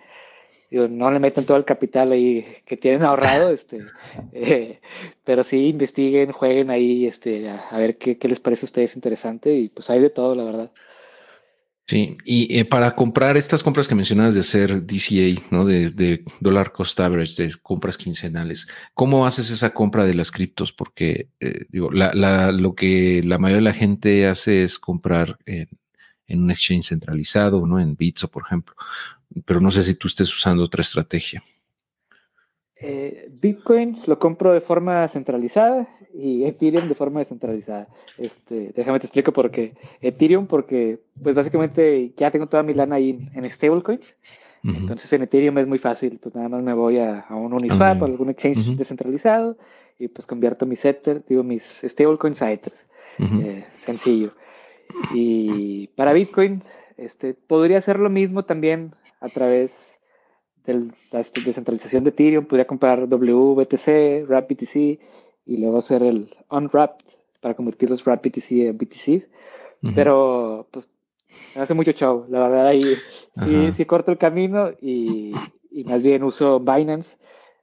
no le meten todo el capital ahí que tienen ahorrado, este, eh, pero sí investiguen, jueguen ahí, este, a, ver qué, les parece a ustedes interesante y pues hay de todo, la verdad. Sí, y eh, para comprar estas compras que mencionas de hacer DCA, ¿no? De, de dollar cost average, de compras quincenales, ¿cómo haces esa compra de las criptos? Porque, eh, digo, la, la, lo que la mayoría de la gente hace es comprar en en un exchange centralizado, ¿no? En Bitso, por ejemplo. Pero no sé si tú estés usando otra estrategia. Eh, Bitcoin lo compro de forma centralizada y Ethereum de forma descentralizada. Este, déjame te explico por qué. Ethereum porque, pues básicamente ya tengo toda mi lana ahí en, stablecoins. Entonces en Ethereum es muy fácil, pues nada más me voy a, un Uniswap o algún exchange descentralizado y pues convierto mis Ether, digo mis stablecoins a Ether. Eh, sencillo. Y para Bitcoin, este, podría hacer lo mismo también a través de la este, descentralización de Ethereum. Podría comprar WBTC, WrapBTC y luego hacer el Unwrapped para convertir los WrapBTC en BTCs. Pero, pues, me hace mucho chavo. La verdad, ahí sí, sí corto el camino y, y, más bien uso Binance.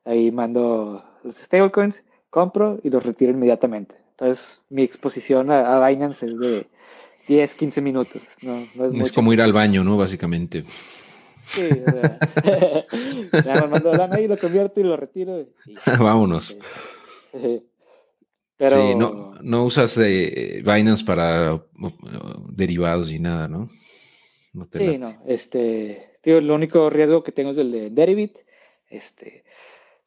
Ahí mando los stablecoins, compro y los retiro inmediatamente. Entonces, mi exposición a Binance es de 10, 15 minutos. No, es, como ir al baño, ¿no? Básicamente. Sí, o sea, mando lana y lo convierto y lo retiro. Vámonos. Sí. Pero, sí, no, no usas eh, Binance para uh, derivados y nada, ¿no? sí, no. Este, tío, lo único riesgo que tengo es el de Derivit. Este,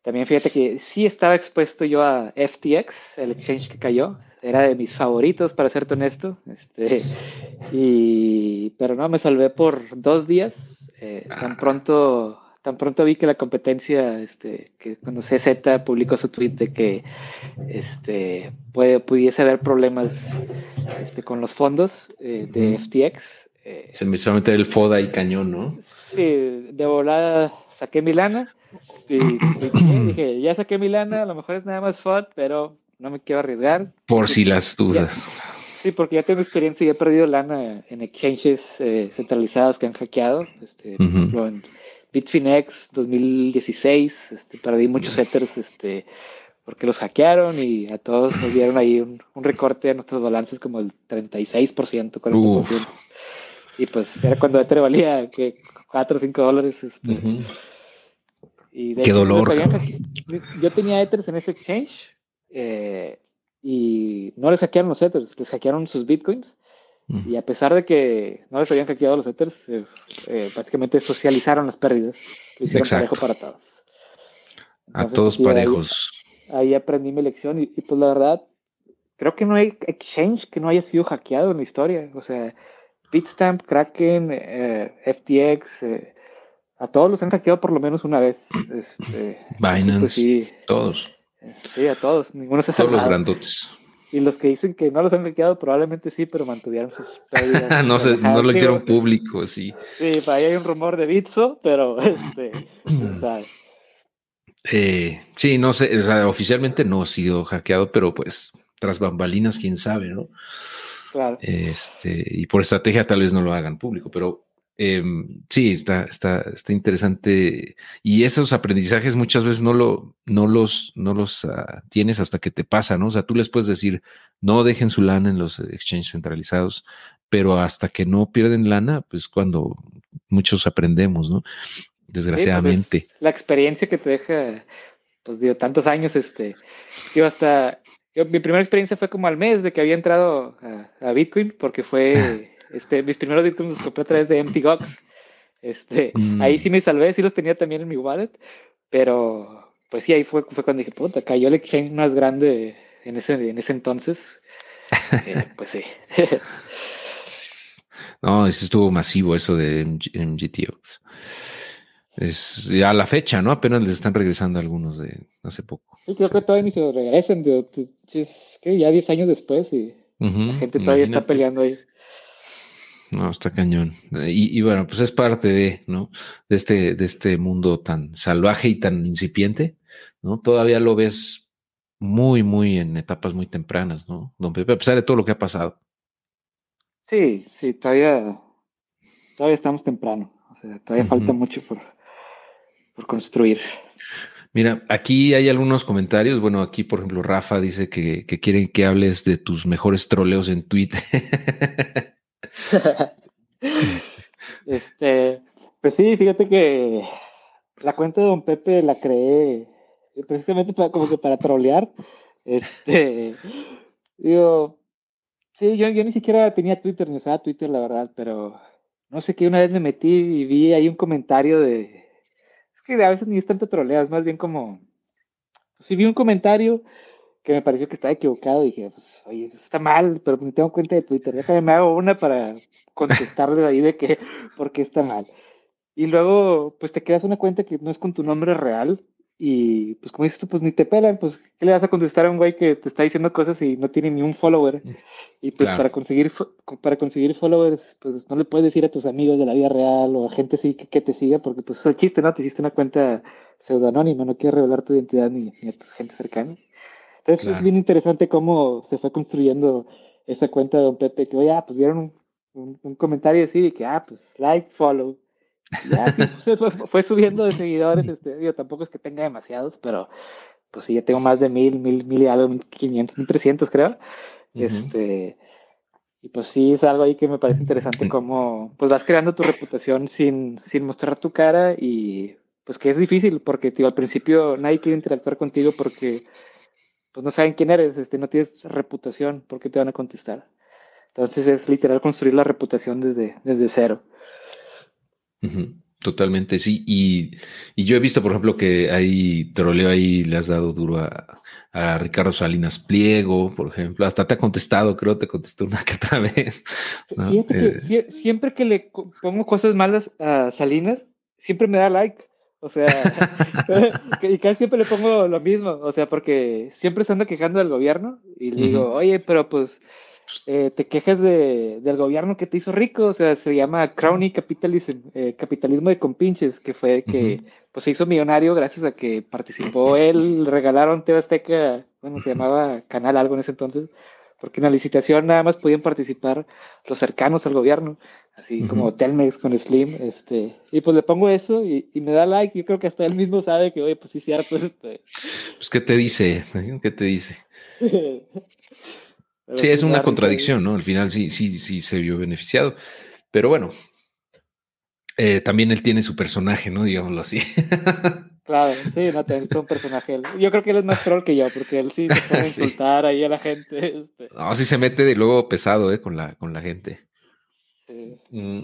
también fíjate que sí estaba expuesto yo a FTX, el exchange que cayó era de mis favoritos, para serte honesto. Este, y, pero no, me salvé por dos días. Eh, tan, pronto, tan pronto vi que la competencia, este, que cuando CZ publicó su tweet de que este, puede, pudiese haber problemas este, con los fondos eh, de FTX. Eh, Se me hizo meter el FODA y cañón, ¿no? Sí, de volada saqué mi lana. Y, y, dije, ya saqué mi lana, a lo mejor es nada más FOD, pero no me quiero arriesgar. Por si las dudas. sí, porque ya tengo experiencia y he perdido lana en exchanges eh, centralizados que han hackeado. Este, Por ejemplo, en Bitfinex 2016, este, perdí muchos Ethers este, porque los hackearon y a todos nos dieron ahí un, recorte a nuestros balances como el 36%, 40%. Y pues era cuando Ether valía que 4 o 5 dólares. Este, y Qué dolor. yo tenía Ethers en ese exchange eh, y no les hackearon los Ethers, les hackearon sus bitcoins Y a pesar de que no les habían hackeado los Ethers, eh, eh, básicamente socializaron las pérdidas. Lo hicieron parejo para todos. a todos parejos. Ahí, aprendí mi lección y, pues la verdad, creo que no hay exchange que no haya sido hackeado en la historia. O sea, Bitstamp, Kraken, FTX, a todos los han hackeado por lo menos una vez. Este, Binance, pues sí, todos. Sí, a todos. Ninguno se ha Todos los grandotes. Y los que dicen que no los han hackeado, probablemente sí, pero mantuvieron sus pérdidas. no, no lo hicieron público, sí. Sí, ahí hay un rumor de Bitso, pero este. eh, sí, no sé, o sea, oficialmente no ha sido hackeado, pero pues tras bambalinas, quién sabe, ¿no? Claro. Este, y por estrategia tal vez no lo hagan público, pero Em, sí, está, está, está interesante. Y esos aprendizajes muchas veces no, lo, no los, no los ah, tienes hasta que te pasa, ¿no? O sea, tú les puedes decir, no dejen su lana en los exchanges centralizados, pero hasta que no pierden lana, pues cuando muchos aprendemos, ¿no? Pues, Desgraciadamente. la experiencia que te deja, pues digo, tantos años, este, yo hasta, mi primera experiencia fue como al mes de que había entrado a Bitcoin, porque fue Este, mis primeros bitcoins los compré a través de MTGOX. Este, mm. Ahí sí me salvé, sí los tenía también en mi wallet, pero pues sí, ahí fue, fue cuando dije, puta, cayó el exchange más grande en ese, en ese entonces. Eh, pues sí. no, eso estuvo masivo eso de MGTOX. Es a la fecha, ¿no? Apenas les están regresando algunos de hace poco. Sí, creo que todavía ni se regresan, es que ya 10 años después y la gente todavía está peleando ahí. No, está cañón. Y, bueno, pues es parte de, ¿no? De este, de este mundo tan salvaje y tan incipiente, ¿no? Todavía lo ves muy, muy en etapas muy tempranas, ¿no? Don Pepe, a pesar de todo lo que ha pasado. Sí, sí, todavía, todavía estamos temprano. O sea, todavía falta mucho por, por construir. Mira, aquí hay algunos comentarios. Bueno, aquí, por ejemplo, Rafa dice que, que quieren que hables de tus mejores troleos en Twitter. este, pues sí, fíjate que la cuenta de Don Pepe la creé precisamente para, como que para trolear. Este, digo, sí, yo, yo ni siquiera tenía Twitter, ni usaba Twitter, la verdad, pero no sé qué, una vez me metí y vi ahí un comentario de. Es que a veces ni es tanto troleo, es más bien como. Pues sí, vi un comentario que me pareció que estaba equivocado. Y dije, pues, oye, eso está mal, pero me tengo cuenta de Twitter. Déjame, me hago una para contestarle ahí de que, por qué está mal. Y luego, pues te quedas una cuenta que no es con tu nombre real. Y pues, como dices tú, pues ni te pelan. Pues, ¿qué le vas a contestar a un güey que te está diciendo cosas y no tiene ni un follower? Y pues, para, conseguir, para conseguir followers, pues no le puedes decir a tus amigos de la vida real o a gente así que, te siga, porque pues es el chiste, ¿no? Te hiciste una cuenta pseudonónima, no quieres revelar tu identidad ni, ni a tu gente cercana. Entonces es bien interesante cómo se fue construyendo esa cuenta de Don Pepe, que, oye, ah, pues vieron un, un, comentario así de que, ah, pues like, follow. Ya, pues, fue, subiendo de seguidores, este, digo, tampoco es que tenga demasiados, pero pues sí, ya tengo más de mil, mil, mil y algo, mil quinientos, mil trescientos, creo. Este, y pues sí, es algo ahí que me parece interesante cómo pues vas creando tu reputación sin, sin mostrar tu cara y pues que es difícil porque tío, al principio nadie quiere interactuar contigo porque pues no saben quién eres, este, no tienes reputación, ¿por qué te van a contestar? Entonces es literal construir la reputación desde, desde cero. Totalmente, sí. Y, yo he visto, por ejemplo, que hay troleo ahí, le has dado duro a, Ricardo Salinas Pliego, por ejemplo. Hasta te ha contestado, creo, te contestó una que otra vez. Fíjate que eh, siempre que le pongo cosas malas a Salinas, siempre me da like. O sea, y casi siempre le pongo lo mismo, o sea, porque siempre se anda quejando del gobierno y le digo, oye, pero pues eh, te quejas de, del gobierno que te hizo rico, o sea, se llama Crowny Capitalism, eh, capitalismo de compinches, que fue que pues se hizo millonario gracias a que participó él, regalaron TV Azteca, bueno, se llamaba Canal algo en ese entonces, porque en la licitación nada más podían participar los cercanos al gobierno, así como Telmex con Slim, este, y pues le pongo eso y, me da like, yo creo que hasta él mismo sabe que, oye, pues sí, cierto, pues este... Pues, ¿qué te dice? ¿Qué te dice? sí, es una contradicción, ¿no? Al final sí, sí, sí se vio beneficiado, pero bueno, eh, también él tiene su personaje, ¿no? Digámoslo así. Claro, sí, no, te un personaje. Yo creo que él es más troll que yo, porque él sí se puede insultar ahí a la gente. Este. No, sí se mete de luego pesado, ¿eh? Con la, con la gente. Sí. Mm.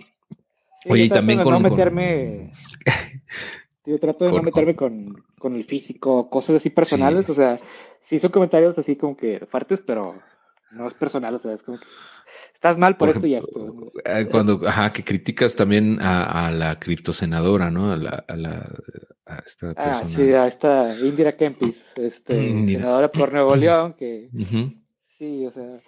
Oye, y también con... No meterme... yo trato de no meterme con, con, el físico, cosas así personales, o sea, sí son comentarios así como que fuertes, pero no es personal, o sea, es como que estás mal por, esto y esto. Eh, cuando, ajá, que criticas también a, la criptosenadora, ¿no? A la, a la a esta persona. Ah, sí, a esta Indira Kempis, este, senadora por Nuevo León, que sí, o sea,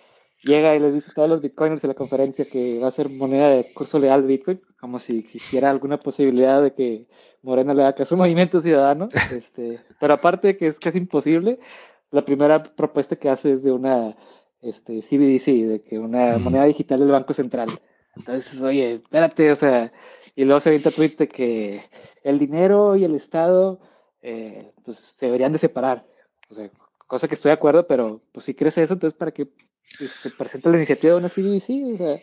llega y les dice a todos los bitcoiners en la conferencia que va a ser moneda de curso leal de Bitcoin, como si existiera alguna posibilidad de que Morena le haga caso a Movimiento Ciudadano, este, pero aparte de que es casi imposible, la primera propuesta que hace es de una este, CBDC, de que una moneda digital del Banco Central. Entonces, oye, espérate, o sea, y luego se avienta tweet de que el dinero y el Estado, eh, pues se deberían de separar. O sea, cosa que estoy de acuerdo, pero pues si crees eso, entonces para se este, presente la iniciativa de una CBDC, o sea.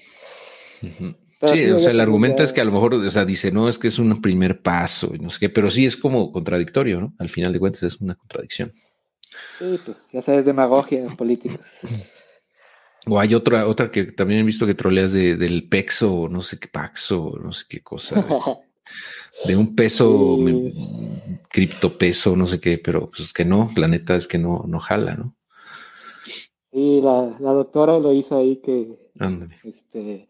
Sí, o sea, el argumento es que a lo mejor, o sea, dice, no, es que es un primer paso, y no sé qué, pero sí es como contradictorio, ¿no? Al final de cuentas es una contradicción. Sí, pues ya sabes, demagogia política. O hay otra, otra que también he visto que troleas de, del pexo, no sé qué paxo, no sé qué cosa. De, un peso, criptopeso, no sé qué, pero pues que no, la neta es que no, no jala, ¿no? Y la, la doctora lo hizo ahí que, este,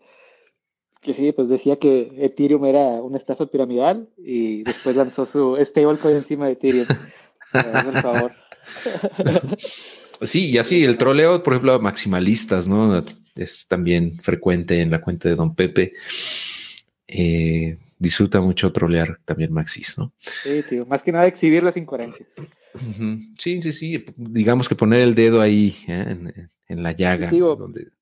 que sí, pues decía que Ethereum era una estafa piramidal y después lanzó su stablecoin encima de Ethereum. por favor. Sí, y así el troleo, por ejemplo, a maximalistas, ¿no? Es también frecuente en la cuenta de Don Pepe. Eh, disfruta mucho trolear también Maxis, ¿no? Sí, tío, más que nada exhibir las incoherencias. Sí, sí, sí, digamos que poner el dedo ahí ¿eh? en, la llaga.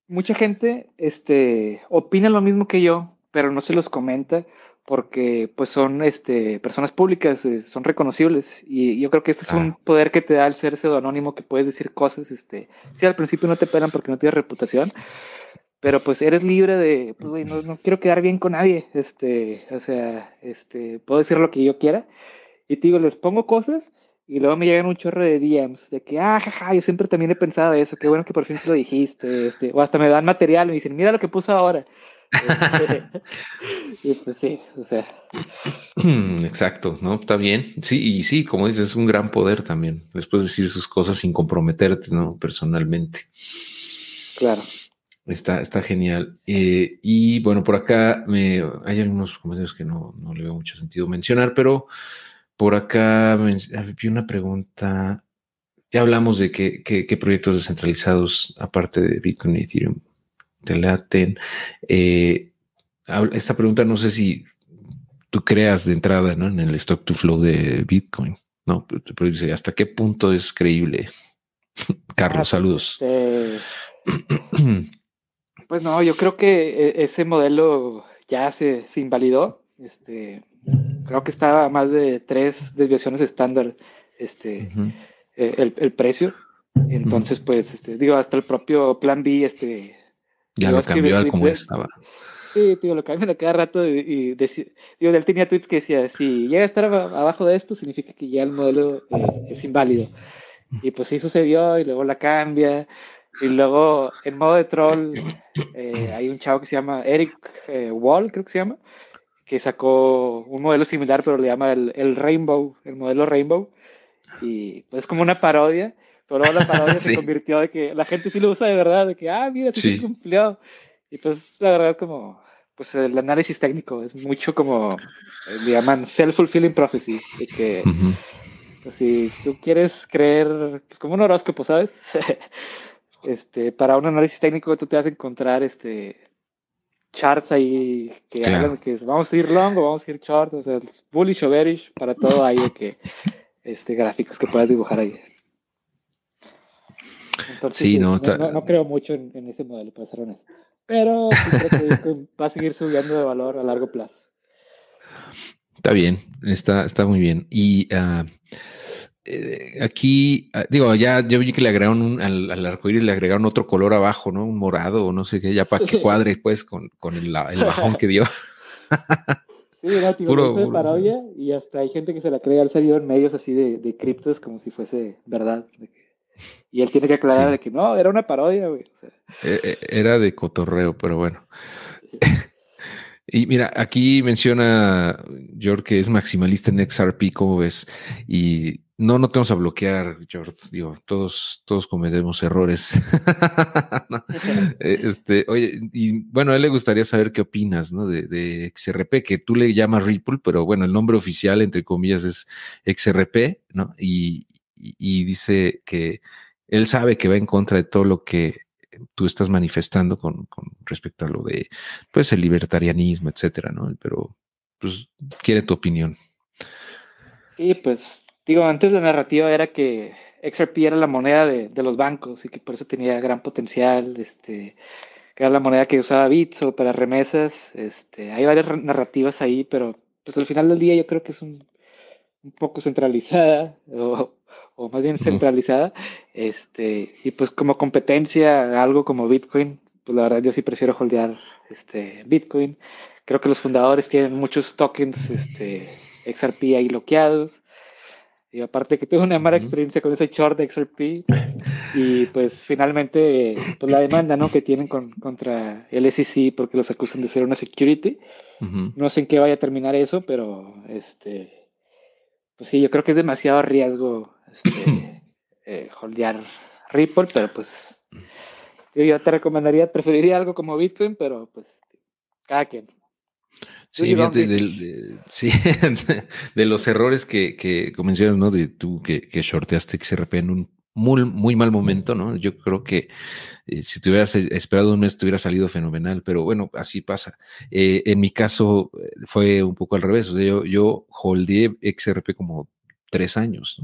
Mucha gente este, opina lo mismo que yo, pero no se los comenta porque pues son este, personas públicas, eh, son reconocibles y yo creo que este es un poder que te da el ser pseudonónimo que puedes decir cosas, este, sí al principio no te pelan porque no tienes reputación, pero pues eres libre de, pues no, no, quiero quedar bien con nadie, este, o sea, este, puedo decir lo que yo quiera y te digo, les pongo cosas y luego me llegan un chorro de DMs de que, ah, jaja, yo siempre también he pensado eso, qué bueno que por fin se lo dijiste, este, o hasta me dan material me dicen, mira lo que puso ahora. Pues sí, o sea. Exacto, ¿no? Está bien. Sí, y sí, como dices, es un gran poder también. Después decir sus cosas sin comprometerte, ¿no? Personalmente. Claro. Está, está genial. Eh, y bueno, por acá me, hay algunos comentarios que no, no le veo mucho sentido mencionar, pero por acá vi una pregunta. Ya hablamos de qué, qué proyectos descentralizados, aparte de Bitcoin y Ethereum, te eh, esta pregunta no sé si tú creas de entrada en el stock to flow de Bitcoin, ¿no? Pero dice, ¿hasta qué punto es creíble? Carlos, ah, pues, saludos. Este, pues no, yo creo que e, ese modelo ya se, invalidó. Este, creo que estaba a más de tres desviaciones estándar este, e, el, precio. Entonces, pues, este, digo, hasta el propio plan B este, ya lo cambió al como estaba. Sí, tío, lo cambian a cada rato y, digo, él tenía tweets que decía, si llega a estar abajo de esto, significa que ya el modelo eh, es inválido. Y pues sí sucedió y luego la cambia. Y luego en modo de troll eh, hay un chavo que se llama Eric eh, Wall, creo que se llama, que sacó un modelo similar, pero le llama el, el Rainbow, el modelo Rainbow. Y pues es como una parodia pero luego la parodia se convirtió de que la gente sí lo usa de verdad, de que, ah, mira, sí, sí. empleado. Y pues la verdad como, pues el análisis técnico es mucho como, eh, le llaman self-fulfilling prophecy, de que pues, si tú quieres creer, pues como un horóscopo, ¿sabes? este, para un análisis técnico tú te vas a encontrar este charts ahí que hagan que vamos a ir long o vamos a ir short, o sea, bullish o bearish, para todo ahí de que este gráficos que puedas dibujar ahí sí, no, no, creo mucho en, ese modelo, para ser honesto. Pero va a seguir subiendo de valor a largo plazo. Está bien, está, está muy bien. Y ah, eh, aquí, ah, digo, ya yo vi que le agregaron un, al, al arcoíris, le agregaron otro color abajo, ¿no? Un morado o no sé qué, ya para que cuadre pues con, con el, el bajón que dio. Sí, no, tío, puro, de parodia y hasta hay gente que se la cree al salido en medios así de, de criptos como si fuese verdad. Y él tiene que aclarar de que no, era una parodia, güey. E, e, era de cotorreo, pero bueno. Y mira, aquí menciona George que es maximalista en XRP, ¿cómo ves? Y no, no tenemos a bloquear, George. Digo, todos, todos cometemos errores. Este, oye, y bueno, a él le gustaría saber qué opinas, ¿no? De, de, XRP, que tú le llamas Ripple, pero bueno, el nombre oficial, entre comillas, es XRP, ¿no? Y, y dice que él sabe que va en contra de todo lo que tú estás manifestando con, respecto a lo de, pues, el libertarianismo, etcétera, ¿no? Pero, pues, quiere tu opinión. Sí, pues, digo, antes la narrativa era que XRP era la moneda de, de los bancos y que por eso tenía gran potencial, este, que era la moneda que usaba Bitso para remesas, este, hay varias narrativas ahí, pero, pues, al final del día yo creo que es un, un poco centralizada, o más bien centralizada, este, y pues como competencia, algo como Bitcoin, pues la verdad yo sí prefiero holdear este, Bitcoin. Creo que los fundadores tienen muchos tokens este, XRP ahí bloqueados. Y aparte que tuve una mala experiencia con ese short de XRP. Y pues finalmente, pues la demanda ¿no? que tienen con, contra el SEC porque los acusan de ser una security. No sé en qué vaya a terminar eso, pero este, pues sí, yo creo que es demasiado riesgo este, eh, holdear Ripple, pero pues yo te recomendaría, preferiría algo como Bitcoin, pero pues cada quien. Sí, de, sí, de, los errores que, que mencionas, ¿no? De tú que, que shorteaste XRP en un muy, muy mal momento, ¿no? Yo creo que eh, si te hubieras esperado un mes te hubiera salido fenomenal, pero bueno, así pasa. Eh, en mi caso fue un poco al revés, o sea, yo, yo holdeé XRP como tres años.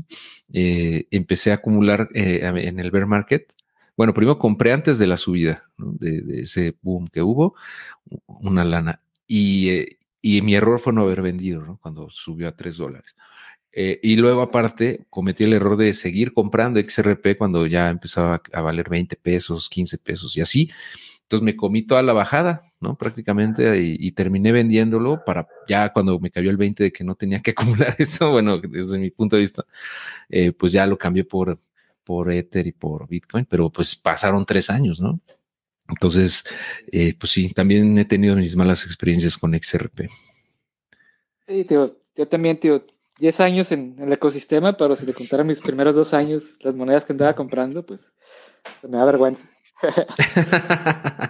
Eh, empecé a acumular eh, en el bear market. Bueno, primero compré antes de la subida, de, ese boom que hubo, una lana. Y, eh, y, mi error fue no haber vendido, cuando subió a tres dólares. y luego aparte cometí el error de seguir comprando XRP cuando ya empezaba a valer 20 pesos, 15 pesos y así. Entonces me comí toda la bajada, ¿no? Prácticamente y, terminé vendiéndolo para ya cuando me cayó el 20 de que no tenía que acumular eso, bueno, desde mi punto de vista, eh, pues ya lo cambié por, por Ether y por Bitcoin, pero pues pasaron tres años, ¿no? Entonces, eh, pues sí, también he tenido mis malas experiencias con XRP. Sí, tío, yo también, tío, 10 años en, el ecosistema, pero si te contara mis primeros dos años, las monedas que andaba comprando, pues me da vergüenza.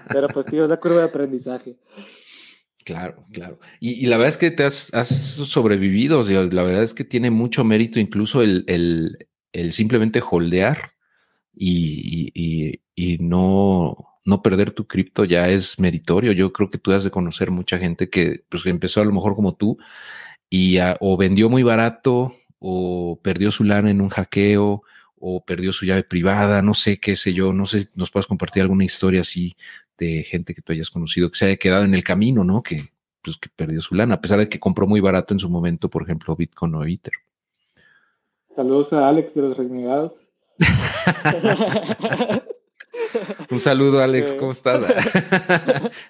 Pero pues tío, es la curva de aprendizaje. Claro, claro. Y, la verdad es que te has, sobrevivido. la verdad es que tiene mucho mérito incluso el, simplemente holdear y, no, no perder tu cripto ya es meritorio. Yo creo que tú has de conocer mucha gente que pues, empezó a lo mejor como tú y o vendió muy barato o perdió su lana en un hackeo o perdió su llave privada, no sé, qué sé yo, no sé, nos puedes compartir alguna historia así de gente que tú hayas conocido que se haya quedado en el camino, ¿no? Que, pues, que perdió su lana, a pesar de que compró muy barato en su momento, por ejemplo, Bitcoin o Ether. Saludos a Alex de los Renegados. Un saludo, Alex, ¿cómo estás?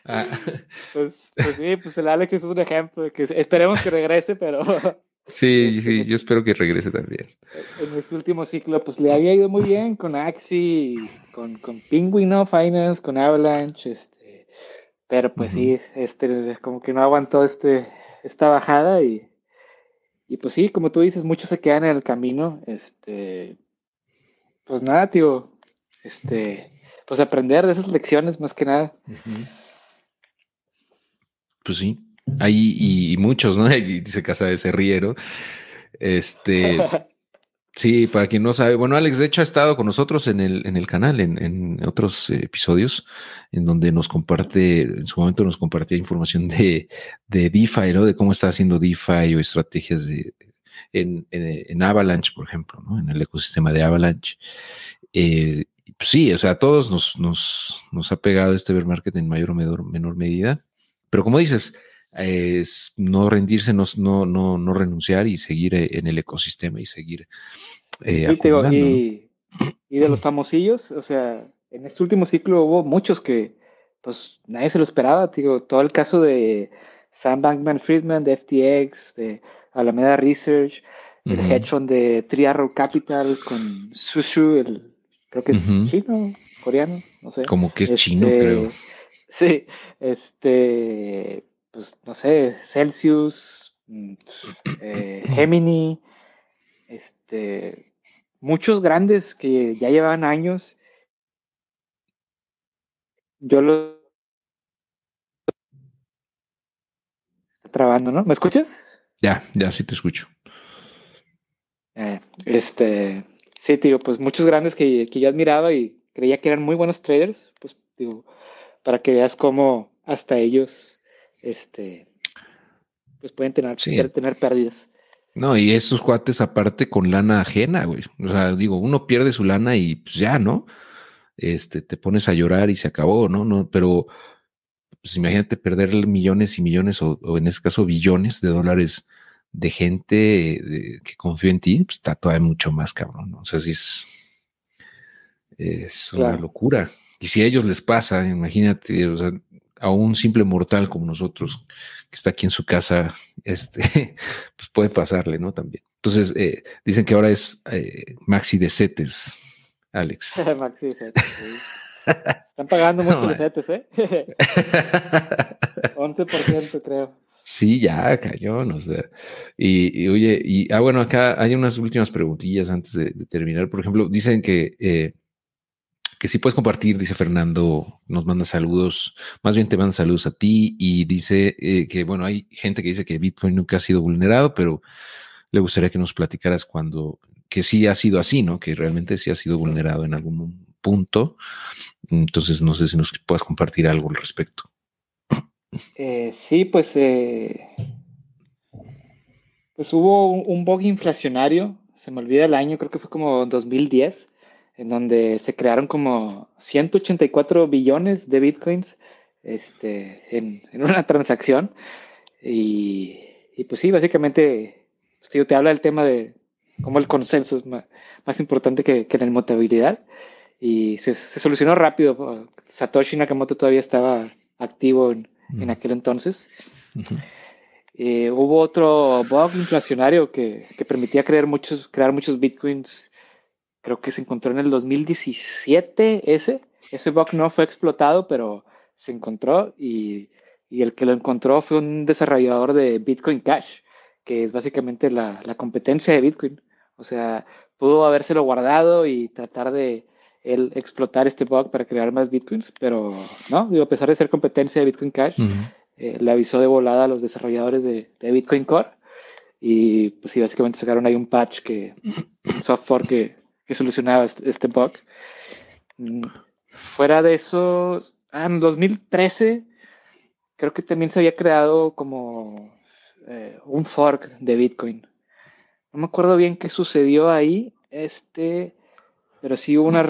Ah. pues, pues, sí, pues el Alex es un ejemplo, que esperemos que regrese, pero Sí, sí, yo espero que regrese también. En este último ciclo, pues le había ido muy bien con Axi, con, con Penguin, ¿no? Finance, con Avalanche, este, pero pues sí, este, como que no aguantó este, esta bajada y, y pues sí, como tú dices, muchos se quedan en el camino, este, pues nada, tío, este, pues aprender de esas lecciones más que nada. Pues sí, Ahí y, muchos, ¿no? Y dice Casa de Cerriero. Este. Sí, para quien no sabe, bueno, Alex, de hecho, ha estado con nosotros en el, en el canal, en, en otros episodios, en donde nos comparte, en su momento nos compartía información de, de DeFi, ¿no? De cómo está haciendo DeFi o estrategias de, en, en, Avalanche, por ejemplo, ¿no? En el ecosistema de Avalanche. Eh, pues sí, o sea, a todos nos, nos, nos ha pegado este bear market en mayor o menor, menor medida. Pero como dices, es no rendirse, no, no, no, renunciar y seguir eh, en el ecosistema y seguir eh, y, de los famosillos, o sea, en este último ciclo hubo muchos que pues nadie se lo esperaba, digo, todo el caso de, Sam Bankman Friedman de FTX, de Alameda Research, el hedge fund de Triarrow Capital con Sushu, el, creo que es chino, coreano, no sé. Como que es chino, este, creo. Sí, este, pues no sé, Celsius, mm, eh, Gemini, este, muchos grandes que ya llevan años. Yo lo está trabando, ¿no? ¿Me escuchas? Ya, ya sí te escucho. Eh, este, sí, tío, pues muchos grandes que, que yo admiraba y creía que eran muy buenos traders, pues digo, para que veas cómo hasta ellos, este, pues pueden tener, tener pérdidas. No, y esos cuates aparte con lana ajena, güey. O sea, digo, uno pierde su lana y pues ya, ¿no? Este, te pones a llorar y se acabó, ¿no? No, pero pues imagínate perder millones y millones o, en este caso billones de dólares de gente que confío en ti, pues está todavía mucho más cabrón, ¿no? O sea, sí es, es una locura. Y si a ellos les pasa, imagínate, o sea, a un simple mortal como nosotros, que está aquí en su casa, este, pues puede pasarle, ¿no? También. Entonces, eh, dicen que ahora es eh, Maxi de Cetes, Alex. Maxi de Cetes, Están pagando mucho de Cetes, ¿eh? 11% creo. Sí, ya cayó, no sé. Y, oye, y ah, bueno, acá hay unas últimas preguntillas antes de, terminar. Por ejemplo, dicen que eh, que sí puedes compartir, dice Fernando, nos manda saludos, más bien te manda saludos a ti y dice eh, que, bueno, hay gente que dice que Bitcoin nunca ha sido vulnerado, pero le gustaría que nos platicaras cuando, que sí ha sido así, ¿no? Que realmente sí ha sido vulnerado en algún punto. Entonces, no sé si nos puedas compartir algo al respecto. Eh, sí, pues, eh, pues hubo un, un bug inflacionario, se me olvida el año, creo que fue como 2010 en donde se crearon como 184 billones de bitcoins este, en, una transacción. Y, pues sí, básicamente, pues, te habla del tema de cómo el consenso es más, importante que, la inmutabilidad. Y se, solucionó rápido. Satoshi Nakamoto todavía estaba activo en, mm. aquel entonces. Eh, hubo otro bug inflacionario que, permitía crear muchos, crear muchos bitcoins creo que se encontró en el 2017 ese. Ese bug no fue explotado, pero se encontró y, el que lo encontró fue un desarrollador de Bitcoin Cash, que es básicamente la, competencia de Bitcoin. O sea, pudo habérselo guardado y tratar de él explotar este bug para crear más Bitcoins, pero no, digo, a pesar de ser competencia de Bitcoin Cash, eh, le avisó de volada a los desarrolladores de, de Bitcoin Core y pues sí, básicamente sacaron ahí un patch que, un software que que solucionaba este, este, bug. Mm, fuera de eso, ah, en 2013 creo que también se había creado como eh, un fork de Bitcoin. No me acuerdo bien qué sucedió ahí, este, pero sí hubo una,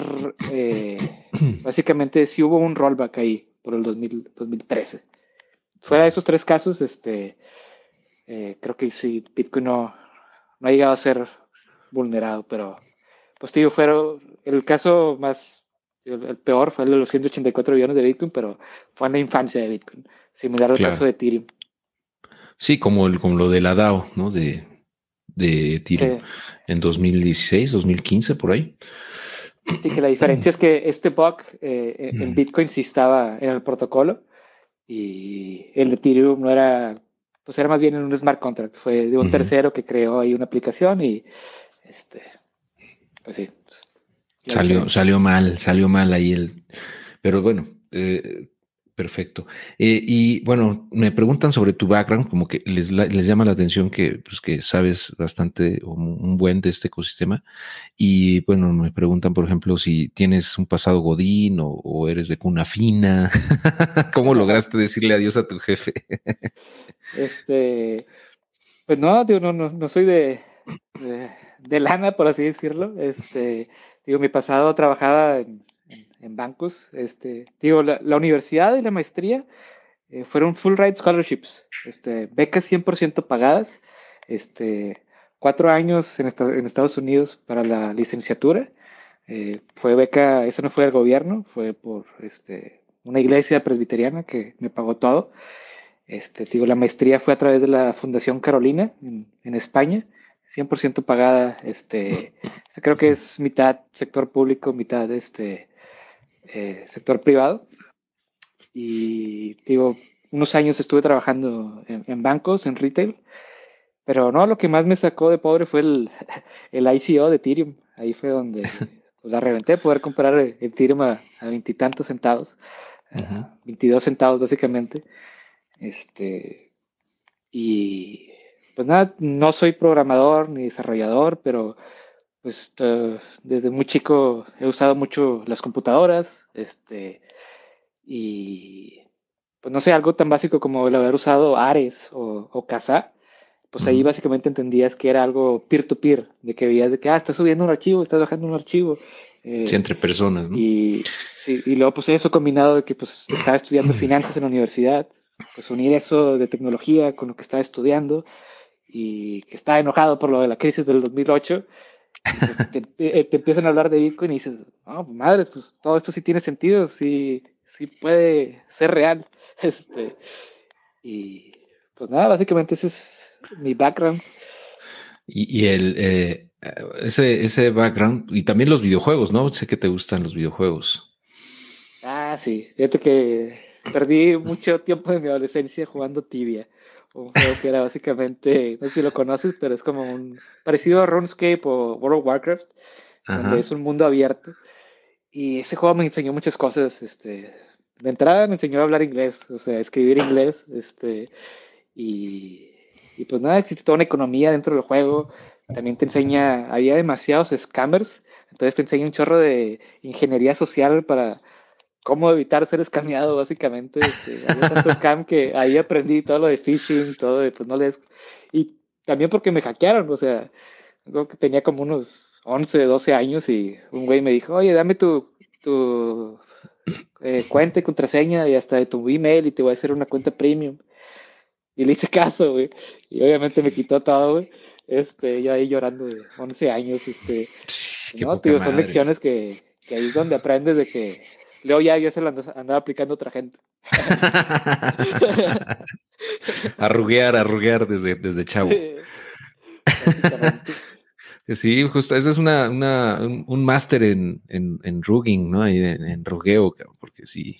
eh, básicamente sí hubo un rollback ahí por el 2013. Fuera de esos tres casos, este, eh, creo que sí, Bitcoin no, no ha llegado a ser vulnerado, pero pues digo, fueron el caso más, el peor fue el de los 184 billones de Bitcoin, pero fue en la infancia de Bitcoin, similar al caso de Ethereum. Sí, como, el, como lo de la DAO, ¿no? De, de Ethereum en 2016, 2015, por ahí. Sí, que la diferencia es que este bug eh, en Bitcoin sí estaba en el protocolo y el de Ethereum no era, pues era más bien en un smart contract, fue de un tercero que creó ahí una aplicación y este, pues sí. Salió, salió mal, salió mal ahí el. Pero bueno, eh, perfecto. Eh, y bueno, me preguntan sobre tu background, como que les, les llama la atención que, pues, que sabes bastante un buen de este ecosistema. Y bueno, me preguntan, por ejemplo, si tienes un pasado godín o, eres de cuna fina. ¿Cómo lograste decirle adiós a tu jefe? este, pues no, no, no, no soy de de lana, por así decirlo. Este, digo, mi pasado trabajaba en, bancos. Este, digo, la, universidad y la maestría eh, fueron full ride scholarships, este, becas 100% pagadas, este, cuatro años en, en, Estados Unidos para la licenciatura. Eh, fue beca, eso no fue del gobierno, fue por este, una iglesia presbiteriana que me pagó todo. Este, digo, la maestría fue a través de la Fundación Carolina en, España, 100% pagada. Este, creo que es mitad sector público, mitad este, eh, sector privado. Y digo, unos años estuve trabajando en, bancos, en retail, pero no, lo que más me sacó de pobre fue el, el ICO de Ethereum. Ahí fue donde pues, la reventé, poder comprar Ethereum a veintitantos centavos, a 22 centavos básicamente. Este, y pues nada, no soy programador ni desarrollador, pero pues desde muy chico he usado mucho las computadoras, este, y pues no sé, algo tan básico como el haber usado Ares o, o Casa, pues ahí básicamente entendías que era algo peer-to-peer, de que veías de que, ah, estás subiendo un archivo, estás bajando un archivo. Eh, sí, entre personas, ¿no? Y, sí, y luego pues eso combinado de que pues estaba estudiando finanzas en la universidad, pues unir eso de tecnología con lo que estaba estudiando y que estaba enojado por lo de la crisis del 2008, pues, te, te, empiezan a hablar de Bitcoin y dices, oh, madre, pues todo esto sí tiene sentido, sí, sí puede ser real. Este, y pues nada, básicamente ese es mi background. Y, el, eh, ese, ese background, y también los videojuegos, ¿no? Sé que te gustan los videojuegos. Ah, sí, fíjate que perdí mucho tiempo de mi adolescencia jugando Tibia, un juego que era básicamente, no sé si lo conoces, pero es como un parecido a RuneScape o World of Warcraft, donde es un mundo abierto. Y ese juego me enseñó muchas cosas, este, de entrada me enseñó a hablar inglés, o sea, escribir inglés, este, y, y pues nada, existe toda una economía dentro del juego, también te enseña, había demasiados scammers, entonces te enseña un chorro de ingeniería social para cómo evitar ser escameado, básicamente. Este, había tanto scam que ahí aprendí todo lo de phishing, todo de, pues no les... Y también porque me hackearon, o sea, creo que tenía como unos 11, 12 años y un güey me dijo, oye, dame tu, tu eh, cuenta y contraseña y hasta de tu email y te voy a hacer una cuenta premium. Y le hice caso, güey. Y obviamente me quitó todo, güey. Este, yo ahí llorando de 11 años, este. no, tío, son lecciones que, que ahí es donde aprendes de que luego ya, ya se lo andaba, aplicando otra gente. arruguear, arruguear desde, desde chavo. Sí, justo, ese es una, una un, máster en, en, en, rugging, ¿no? Ahí en, en rugueo, porque sí,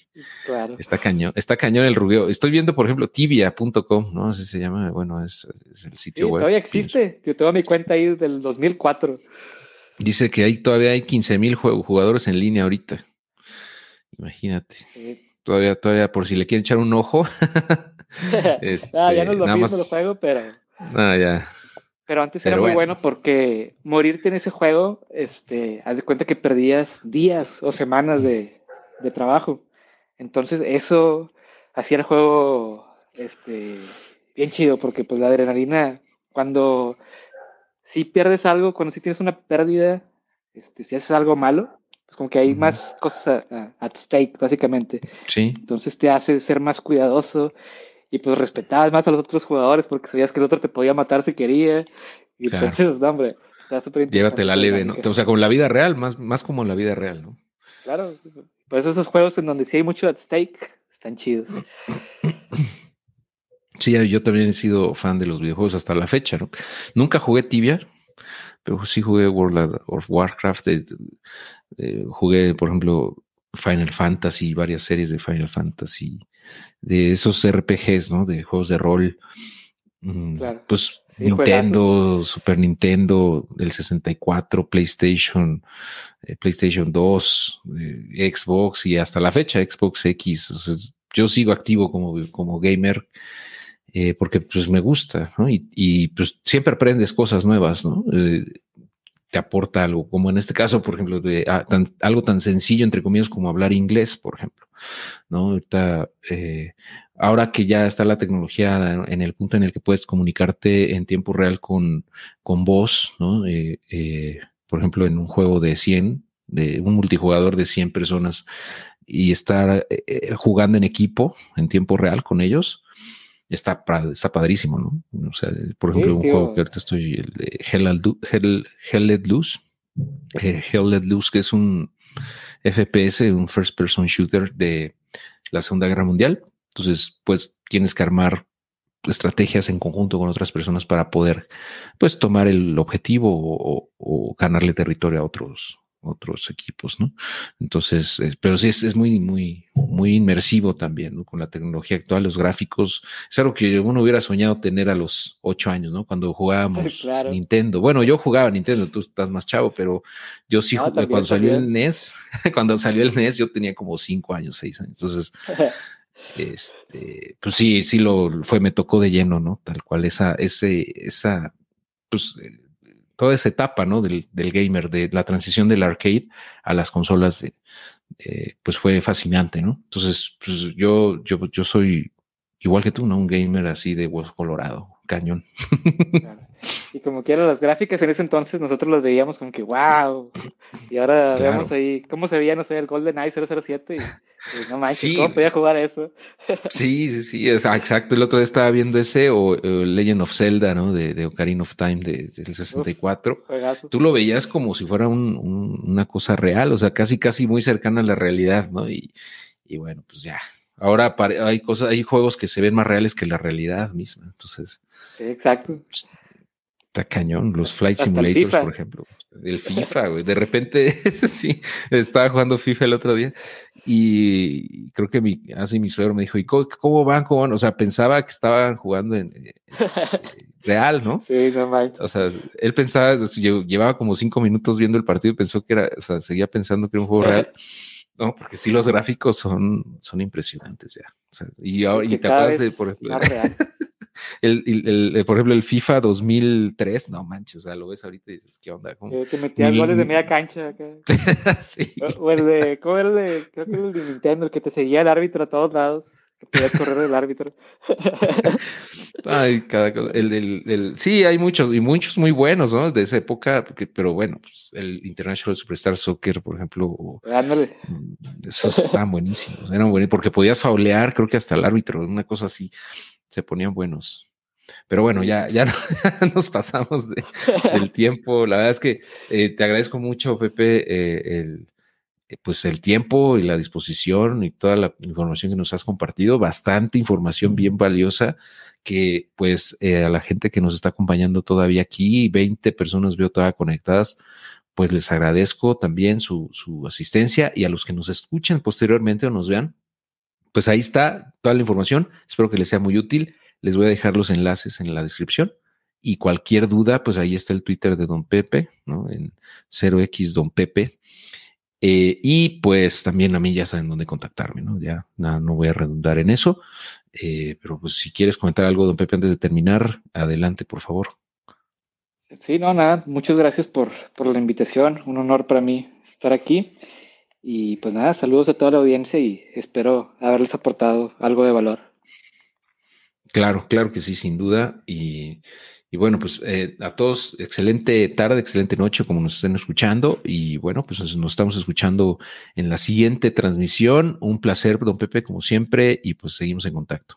claro. está cañón, está cañón el rugueo. Estoy viendo, por ejemplo, tibia.com, ¿no? Así se llama, bueno, es, el sitio web. Todavía existe, yo tengo mi cuenta ahí del 2004. Dice que hay, todavía hay 15 mil jugadores en línea ahorita. Imagínate. Todavía, todavía, por si le quieren echar un ojo. este, ah, ya no lo mismo juego, pero. Ah, ya. Pero antes era muy bueno porque morirte en ese juego, este, haz de cuenta que perdías días o semanas de, trabajo. Entonces, eso hacía el juego este, bien chido, porque pues la adrenalina, cuando si pierdes algo, cuando si tienes una pérdida, este, si haces algo malo, pues como que hay más cosas at stake, básicamente. Sí. Entonces te hace ser más cuidadoso y pues respetabas más a los otros jugadores porque sabías que el otro te podía matar si quería. Y entonces, no, hombre, está súper interesante. la leve, ¿no? O sea, como la vida real, más, más como la vida real, ¿no? Claro, por eso esos juegos en donde sí hay mucho at stake están chidos. Sí, yo también he sido fan de los videojuegos hasta la fecha, ¿no? Nunca jugué Tibia, pero sí jugué World of Warcraft. Jugué, por ejemplo, Final Fantasy, varias series de Final Fantasy, de esos RPGs, ¿no? De juegos de rol. Mm, pues Nintendo, Super Nintendo, del 64, PlayStation, eh, PlayStation 2, eh, Xbox y hasta la fecha Xbox X. yo sigo activo como, como gamer eh, porque pues me gusta, ¿no? Y, y, pues siempre aprendes cosas nuevas, ¿no? Te aporta algo, como en este caso, por ejemplo, de ah, algo tan sencillo, entre comillas, como hablar inglés, por ejemplo, ¿no? Ahorita, eh, ahora que ya está la tecnología en el punto en el que puedes comunicarte en tiempo real con, con voz, ¿no? Eh, eh, por ejemplo, en un juego de 100, de un multijugador de 100 personas y estar jugando en equipo en tiempo real con ellos, está, está padrísimo, ¿no? O sea, por ejemplo, un juego que ahorita estoy, el de Hell, Hell, Let Loose, eh, Hell Let Loose, que es un FPS, un first person shooter de la Segunda Guerra Mundial. Entonces, pues tienes que armar estrategias en conjunto con otras personas para poder, pues, tomar el objetivo o, o ganarle territorio a otros, otros equipos, ¿no? Entonces, pero sí es, muy, muy, muy inmersivo también, ¿no? Con la tecnología actual, los gráficos, es algo que uno hubiera soñado tener a los ocho años, ¿no? Cuando jugábamos Nintendo. Bueno, yo jugaba Nintendo, tú estás más chavo, pero yo sí, cuando salió el NES, cuando salió el NES, yo tenía como cinco años, seis años. Entonces, este, pues sí, sí lo fue, me tocó de lleno, ¿no? Tal cual esa, ese, esa, pues toda esa etapa, ¿no? Del, gamer, de la transición del arcade a las consolas, pues fue fascinante, ¿no? Entonces, pues yo, yo, yo soy igual que tú, ¿no? Un gamer así de hueso colorado, cañón. Y como quiera, las gráficas en ese entonces nosotros los veíamos como que wow. Y ahora vemos ahí cómo se veía, no sé, el Golden Eye 007 y no manches, ¿cómo podía jugar eso? sí, sí, sí, exacto. El otro día estaba viendo ese o, Legend of Zelda, ¿no? De, de Ocarina of Time de, del 64. Tú lo veías como si fuera una cosa real, o sea, casi, casi muy cercana a la realidad, ¿no? Y, y bueno, pues ya. Ahora hay cosas, hay juegos que se ven más reales que la realidad misma. Entonces. exacto. Pues, está cañón. Los Flight Simulators, por ejemplo. El FIFA, güey. De repente, sí, estaba jugando FIFA el otro día y creo que mi, así mi suegro me dijo, ¿y cómo, van? ¿Cómo van? O sea, pensaba que estaban jugando en, este, real, ¿no? Sí, no manches. O sea, él pensaba, llevaba como cinco minutos viendo el partido y pensó que era, o sea, seguía pensando que era un juego real. No, porque sí, los gráficos son, son impresionantes ya. O sea, y, ahora, y te acuerdas de, por ejemplo, el, el, el, por ejemplo, el FIFA 2003, no manches, o sea, lo ves ahorita y dices, ¿qué onda? ¿Cómo? Que metías goles de media cancha. Acá. sí. O, el de, ¿cómo era el de, creo que el de Nintendo, el que te seguía el árbitro a todos lados? Que podías correr el árbitro. Ay, cada cosa. El, el, el, sí, hay muchos, y muchos muy buenos, ¿no? De esa época, porque, pero bueno, pues el International Superstar Soccer, por ejemplo. Ándale. Mm, esos estaban buenísimos, eran buenísimos, porque podías faulear, creo que hasta el árbitro, una cosa así se ponían buenos. Pero bueno, ya, ya, nos pasamos del tiempo. La verdad es que eh, te agradezco mucho, Pepe, eh, el, eh, pues el tiempo y la disposición y toda la información que nos has compartido. Bastante información bien valiosa que pues a la gente que nos está acompañando todavía aquí, 20 personas veo todavía conectadas, pues les agradezco también su, su asistencia y a los que nos escuchen posteriormente o nos vean, pues ahí está toda la información. Espero que les sea muy útil. Les voy a dejar los enlaces en la descripción. Y cualquier duda, pues ahí está el Twitter de Don Pepe, ¿no? En 0x Don Pepe. Eh, y pues también a mí ya saben dónde contactarme, ¿no? Ya no voy a redundar en eso. Eh, pero pues si quieres comentar algo, Don Pepe, antes de terminar, adelante, por favor. Sí, no, nada. Muchas gracias por, por la invitación. Un honor para mí estar aquí. Y pues nada, saludos a toda la audiencia y espero haberles aportado algo de valor. Claro, claro que sí, sin duda. Y, bueno, pues eh, a todos, excelente tarde, excelente noche, como nos estén escuchando. Y bueno, pues nos estamos escuchando en la siguiente transmisión. Un placer, don Pepe, como siempre, y pues seguimos en contacto.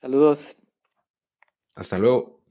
Saludos. Hasta luego.